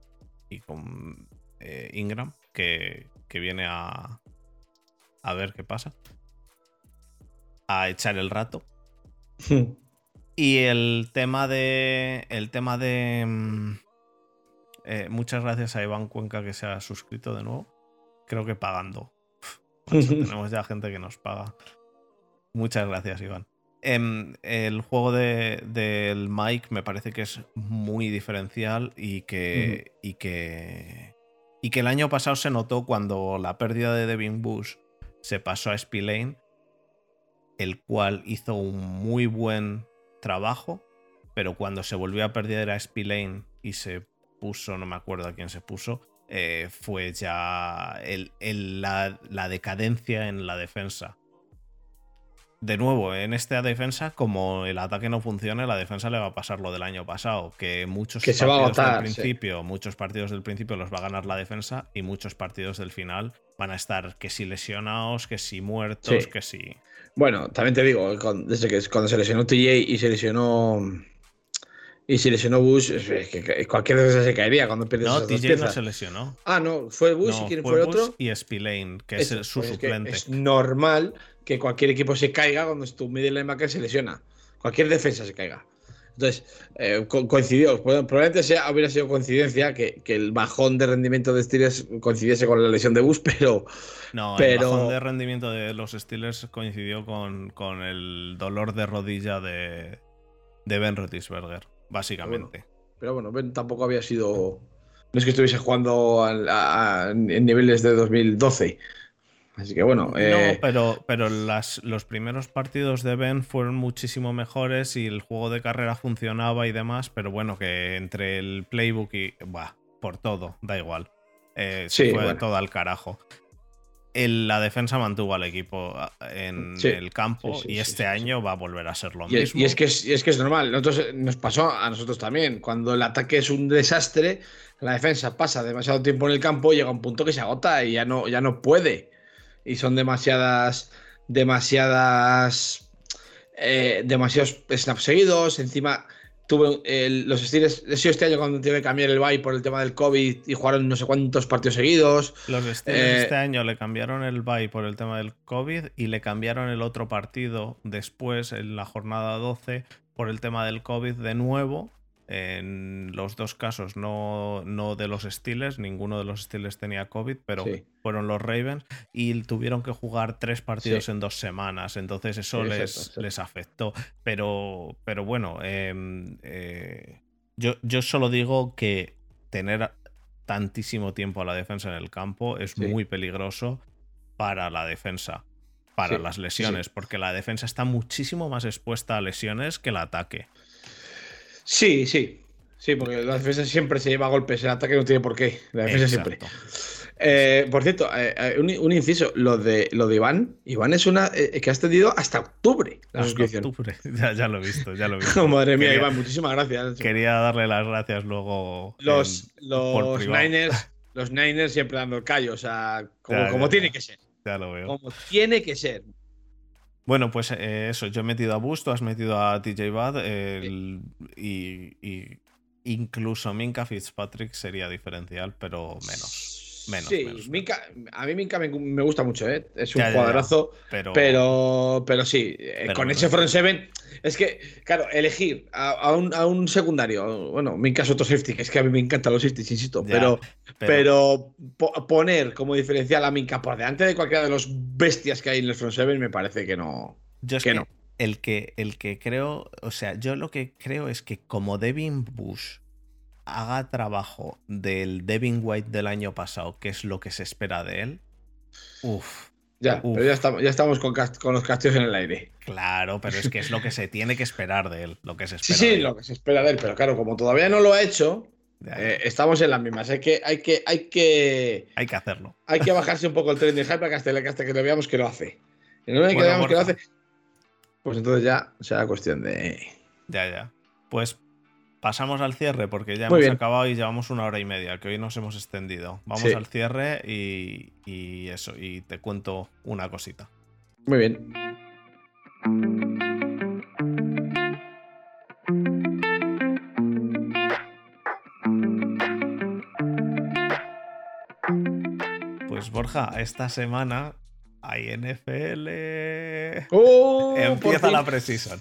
y con eh, Ingram, que, que, viene a, a ver qué pasa. A echar el rato. y el tema de. El tema de. Em, muchas gracias a Iván Cuenca que se ha suscrito de nuevo creo que pagando. tenemos ya gente que nos paga. Muchas gracias, Iván. Em, el juego del de, Mike me parece que es muy diferencial y que, y que. Y que el año pasado se notó cuando la pérdida de Devin Bush se pasó a Spillane, el cual hizo un muy buen trabajo, pero cuando se volvió a perder a Spillane y se puso, no me acuerdo a quién se puso, eh, fue ya la, decadencia en la defensa. De nuevo, en esta defensa, como el ataque no funcione, la defensa le va a pasar lo del año pasado, que muchos partidos del principio, muchos partidos del principio los va a ganar la defensa y muchos partidos del final van a estar que si lesionados, que si muertos, que si. Bueno, también te digo, desde que cuando se lesionó TJ y se lesionó y si lesionó Bush, es que cualquier defensa se caería cuando pierdes no, esas TJ dos piezas. no se lesionó. Ah, no, fue Bush y quién fue, el otro. y Spillane, que es, su pues suplente. Es, normal que cualquier equipo se caiga cuando tu middle linebacker se lesiona. Cualquier defensa se caiga. Entonces, eh, coincidió. Probablemente sea, hubiera sido coincidencia que, el bajón de rendimiento de Steelers coincidiese con la lesión de Bush, pero. No, el bajón de rendimiento de los Steelers coincidió con, con el dolor de rodilla de, de Ben Roethlisberger básicamente. Pero bueno, Ben tampoco había sido. No es que estuviese jugando en niveles de 2012. Así que bueno. No, eh, pero, pero las, los primeros partidos de Ben fueron muchísimo mejores y el juego de carrera funcionaba y demás. Pero bueno, que entre el playbook y. Buah, por todo, da igual. Eh, fue todo al carajo la defensa mantuvo al equipo ah, en el campo y este año va a volver a ser lo mismo. Y es, que es, que es normal, nosotros, nos pasó a nosotros también. Cuando el ataque es un desastre, la defensa pasa demasiado tiempo en el campo, llega un punto que se agota y ya no, ya no puede. Y son demasiadas, demasiadas, eh, demasiados snaps seguidos. Encima tuve los Steelers, este año cuando tuve que cambiar el bye por el tema del COVID y jugaron no sé cuántos partidos seguidos. Los Steelers eh, este año le cambiaron el bye por el tema del COVID y le cambiaron el otro partido después, en la jornada 12, por el tema del COVID de nuevo en los dos casos, no, no de los Steelers, ninguno de los Steelers tenía COVID, pero fueron los Ravens y tuvieron que jugar tres partidos en dos semanas, entonces eso les, les afectó. Pero, pero bueno, em, eh, yo, yo solo digo que tener tantísimo tiempo a la defensa en el campo es muy peligroso para la defensa, para las lesiones, porque la defensa está muchísimo más expuesta a lesiones que el ataque. Sí, sí. Sí, porque la defensa siempre se lleva golpes, el ataque no tiene por qué. La defensa siempre. Eh, por cierto, eh, eh, un, inciso, lo de, lo de Iván. Iván es una que ha extendido hasta octubre la suscripción. Octubre. Ya, lo he visto, ya lo he visto. madre mía, Iván, muchísimas gracias. Quería darle las gracias luego. Los, los Niners, los Niners siempre dando el callo, o sea, como, tiene que ser. Ya lo veo. Como tiene que ser. Bueno, pues eh, eso, yo he metido a Busto, has metido a TJ Bad y, incluso Minka Fitzpatrick sería diferencial, pero menos. Menos, sí, a mí Minka me, gusta mucho, ¿eh? es un cuadrazo, pero, pero, sí, eh, con ese front seven, es que, claro, elegir a, un, secundario, bueno, Minka es otro safety, que es que a mí me encantan los safeties, insisto, pero, pero, poner como diferencial a Minka por delante de cualquiera de los bestias que hay en el front seven me parece que no. Yo es que, no. El que, el que creo, o sea, yo lo que creo es que como Devin Bush haga trabajo del Devin White del año pasado, que es lo que se espera de él, uff. Ya, pero ya estamos, ya estamos con, los castillos en el aire. Claro, pero es que es lo que se tiene que esperar de él. Lo que se espera sí, sí, lo que se espera de él. Pero claro, como todavía no lo ha hecho, eh, estamos en las mismas. Hay que, hay que, hay que. Hay que hacerlo. Hay que bajarse un poco el tren de hype que hasta, que lo veamos que lo hace. Y no hay que veamos que lo hace. Pues entonces ya será cuestión de. Ya, ya. Pues pasamos al cierre porque ya hemos acabado y llevamos una hora y media, que hoy nos hemos extendido. Vamos al cierre y, eso, y te cuento una cosita. Muy bien. Pues Borja, esta semana hay NFL. ¡Oh! Empieza la Precision.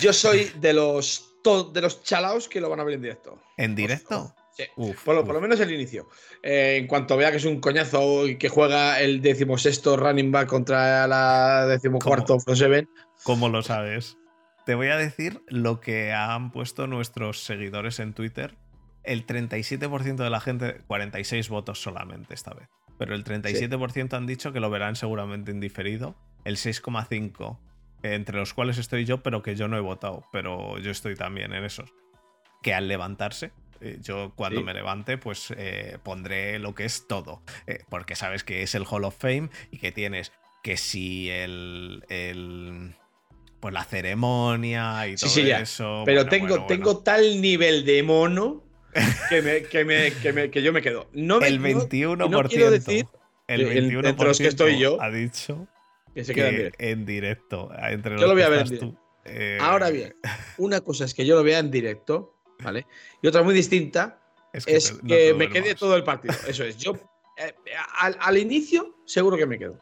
Yo soy de los de los chalaos que lo van a ver en directo. ¿En directo? Sí, por, lo, menos el inicio. Eh, en cuanto vea que es un coñazo y que juega el decimosexto running back contra la decimocuarto front seven. ¿Cómo lo sabes? Te voy a decir lo que han puesto nuestros seguidores en Twitter. El 37% de la gente, 46 votos solamente esta vez, pero el 37% han dicho que lo verán seguramente indiferido. El 6,5% entre los cuales estoy yo, pero que yo no he votado, pero yo estoy también en esos. Que al levantarse, eh, yo cuando me levante, pues eh, pondré lo que es todo, eh, porque sabes que es el Hall of Fame y que tienes que si el, el pues la ceremonia y todo eso. Pero tengo, tengo tal nivel de mono que, me, que, que, yo me quedo. No el 21%. quiero decir, el 21% entre los que estoy yo, ha dicho que se queda en directo. Entre yo lo voy a ver en directo. Eh, Ahora bien, una cosa es que yo lo vea en directo, ¿vale? Y otra muy distinta es que, me quede todo el partido. Eso es. Yo eh, al, inicio seguro que me quedo.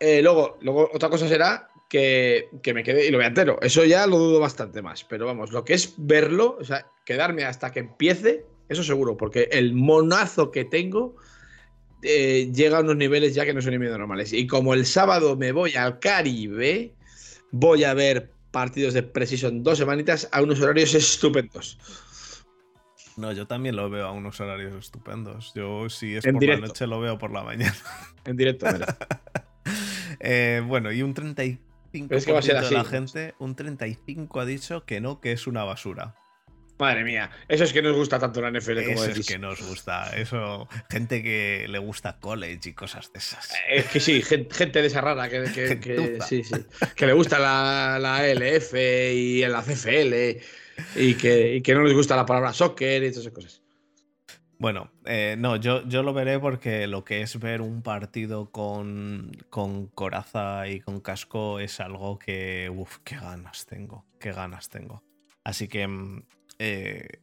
Eh, luego, luego otra cosa será que, que, me quede y lo vea entero. Eso ya lo dudo bastante más. Pero vamos, lo que es verlo, o sea, quedarme hasta que empiece, eso seguro, porque el monazo que tengo eh, llega a unos niveles ya que no son ni medio normales. Y como el sábado me voy al Caribe, voy a ver partidos de Precision dos semanitas a unos horarios estupendos. No, yo también lo veo a unos horarios estupendos. Yo si es por la noche lo veo por la mañana. En directo, eh, bueno, y un 35% de la gente, un 35 ha dicho que no, que es una basura. Madre mía, eso es que nos gusta tanto la NFL como Eso es que nos gusta. Eso, gente que le gusta college y cosas de esas. Eh, es que sí, gente, de esa rara que, que, le gusta la, la, LF y la CFL y que, no les gusta la palabra soccer y todas esas cosas. Bueno, eh, no, yo, yo lo veré porque lo que es ver un partido con, con coraza y con casco es algo que, uff, qué ganas tengo, qué ganas tengo. Así que mm, eh,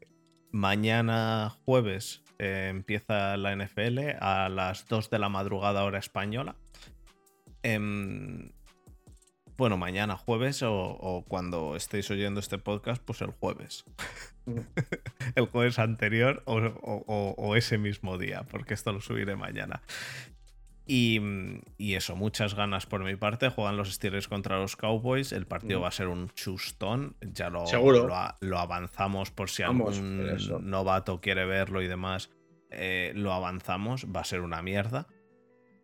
mañana jueves eh, empieza la NFL a las 2 de la madrugada hora española. Em, bueno, mañana jueves o, cuando estéis oyendo este podcast, pues el jueves. el jueves anterior o, ese mismo día, porque esto lo subiré mañana. Y, eso, muchas ganas por mi parte. Juegan los Steelers contra los Cowboys. El partido mm. va a ser un chustón. Ya lo, lo, avanzamos por si algún novato quiere verlo y demás. Eh, lo avanzamos. Va a ser una mierda.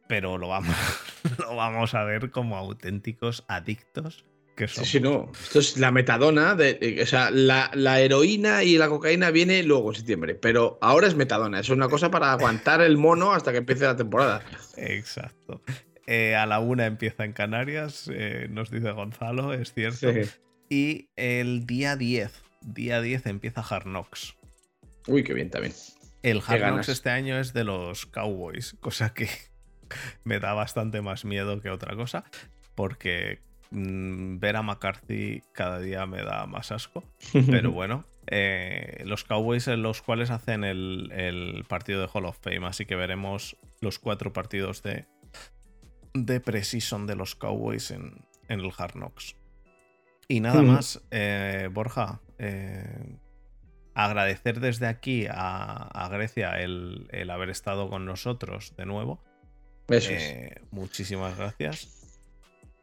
Pero lo vamos, lo vamos a ver como auténticos adictos Sí, sí, no. Esto es la metadona. De, o sea, la, heroína y la cocaína viene luego en septiembre. Pero ahora es metadona. Es una cosa para aguantar el mono hasta que empiece la temporada. Exacto. Eh, a la una empieza en Canarias, eh, nos dice Gonzalo, es cierto. Y el día 10, día 10 empieza Hard Knocks. Uy, qué bien también. El Hard Knocks este año es de los Cowboys, cosa que me da bastante más miedo que otra cosa, porque Mm, ver a McCarthy cada día me da más asco. Pero bueno, eh, los Cowboys en los cuales hacen el, partido de Hall of Fame, así que veremos los cuatro partidos de, de Precision de los Cowboys en, el Hard Knocks. Y nada más, eh, Borja, eh, agradecer desde aquí a, Grecia el, haber estado con nosotros de nuevo. Muchísimas gracias.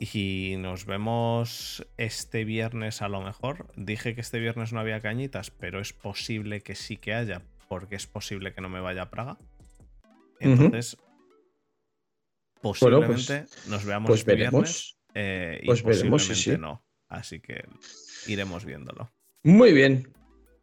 Y nos vemos este viernes a lo mejor. Dije que este viernes no había cañitas, pero es posible que sí que haya, porque es posible que no me vaya a Praga. Entonces, posiblemente pues, nos veamos pues este viernes. Eh, y pues posiblemente no. Así que iremos viéndolo. Muy bien.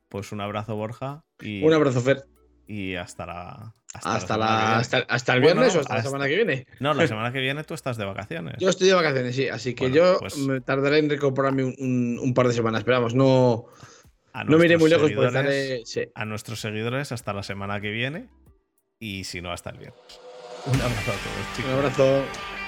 Pues un abrazo, Borja. Y, un abrazo, Fer. Y hasta la, hasta, la, hasta, el viernes o hasta, la semana que viene. No, la semana que viene tú estás de vacaciones. Yo estoy de vacaciones, sí. Así que yo pues me tardaré en recuperarme un, par de semanas. Esperamos, no. no miré muy lejos, a nuestros seguidores hasta la semana que viene y si no, hasta el viernes. Un abrazo a todos, chicos. Un abrazo.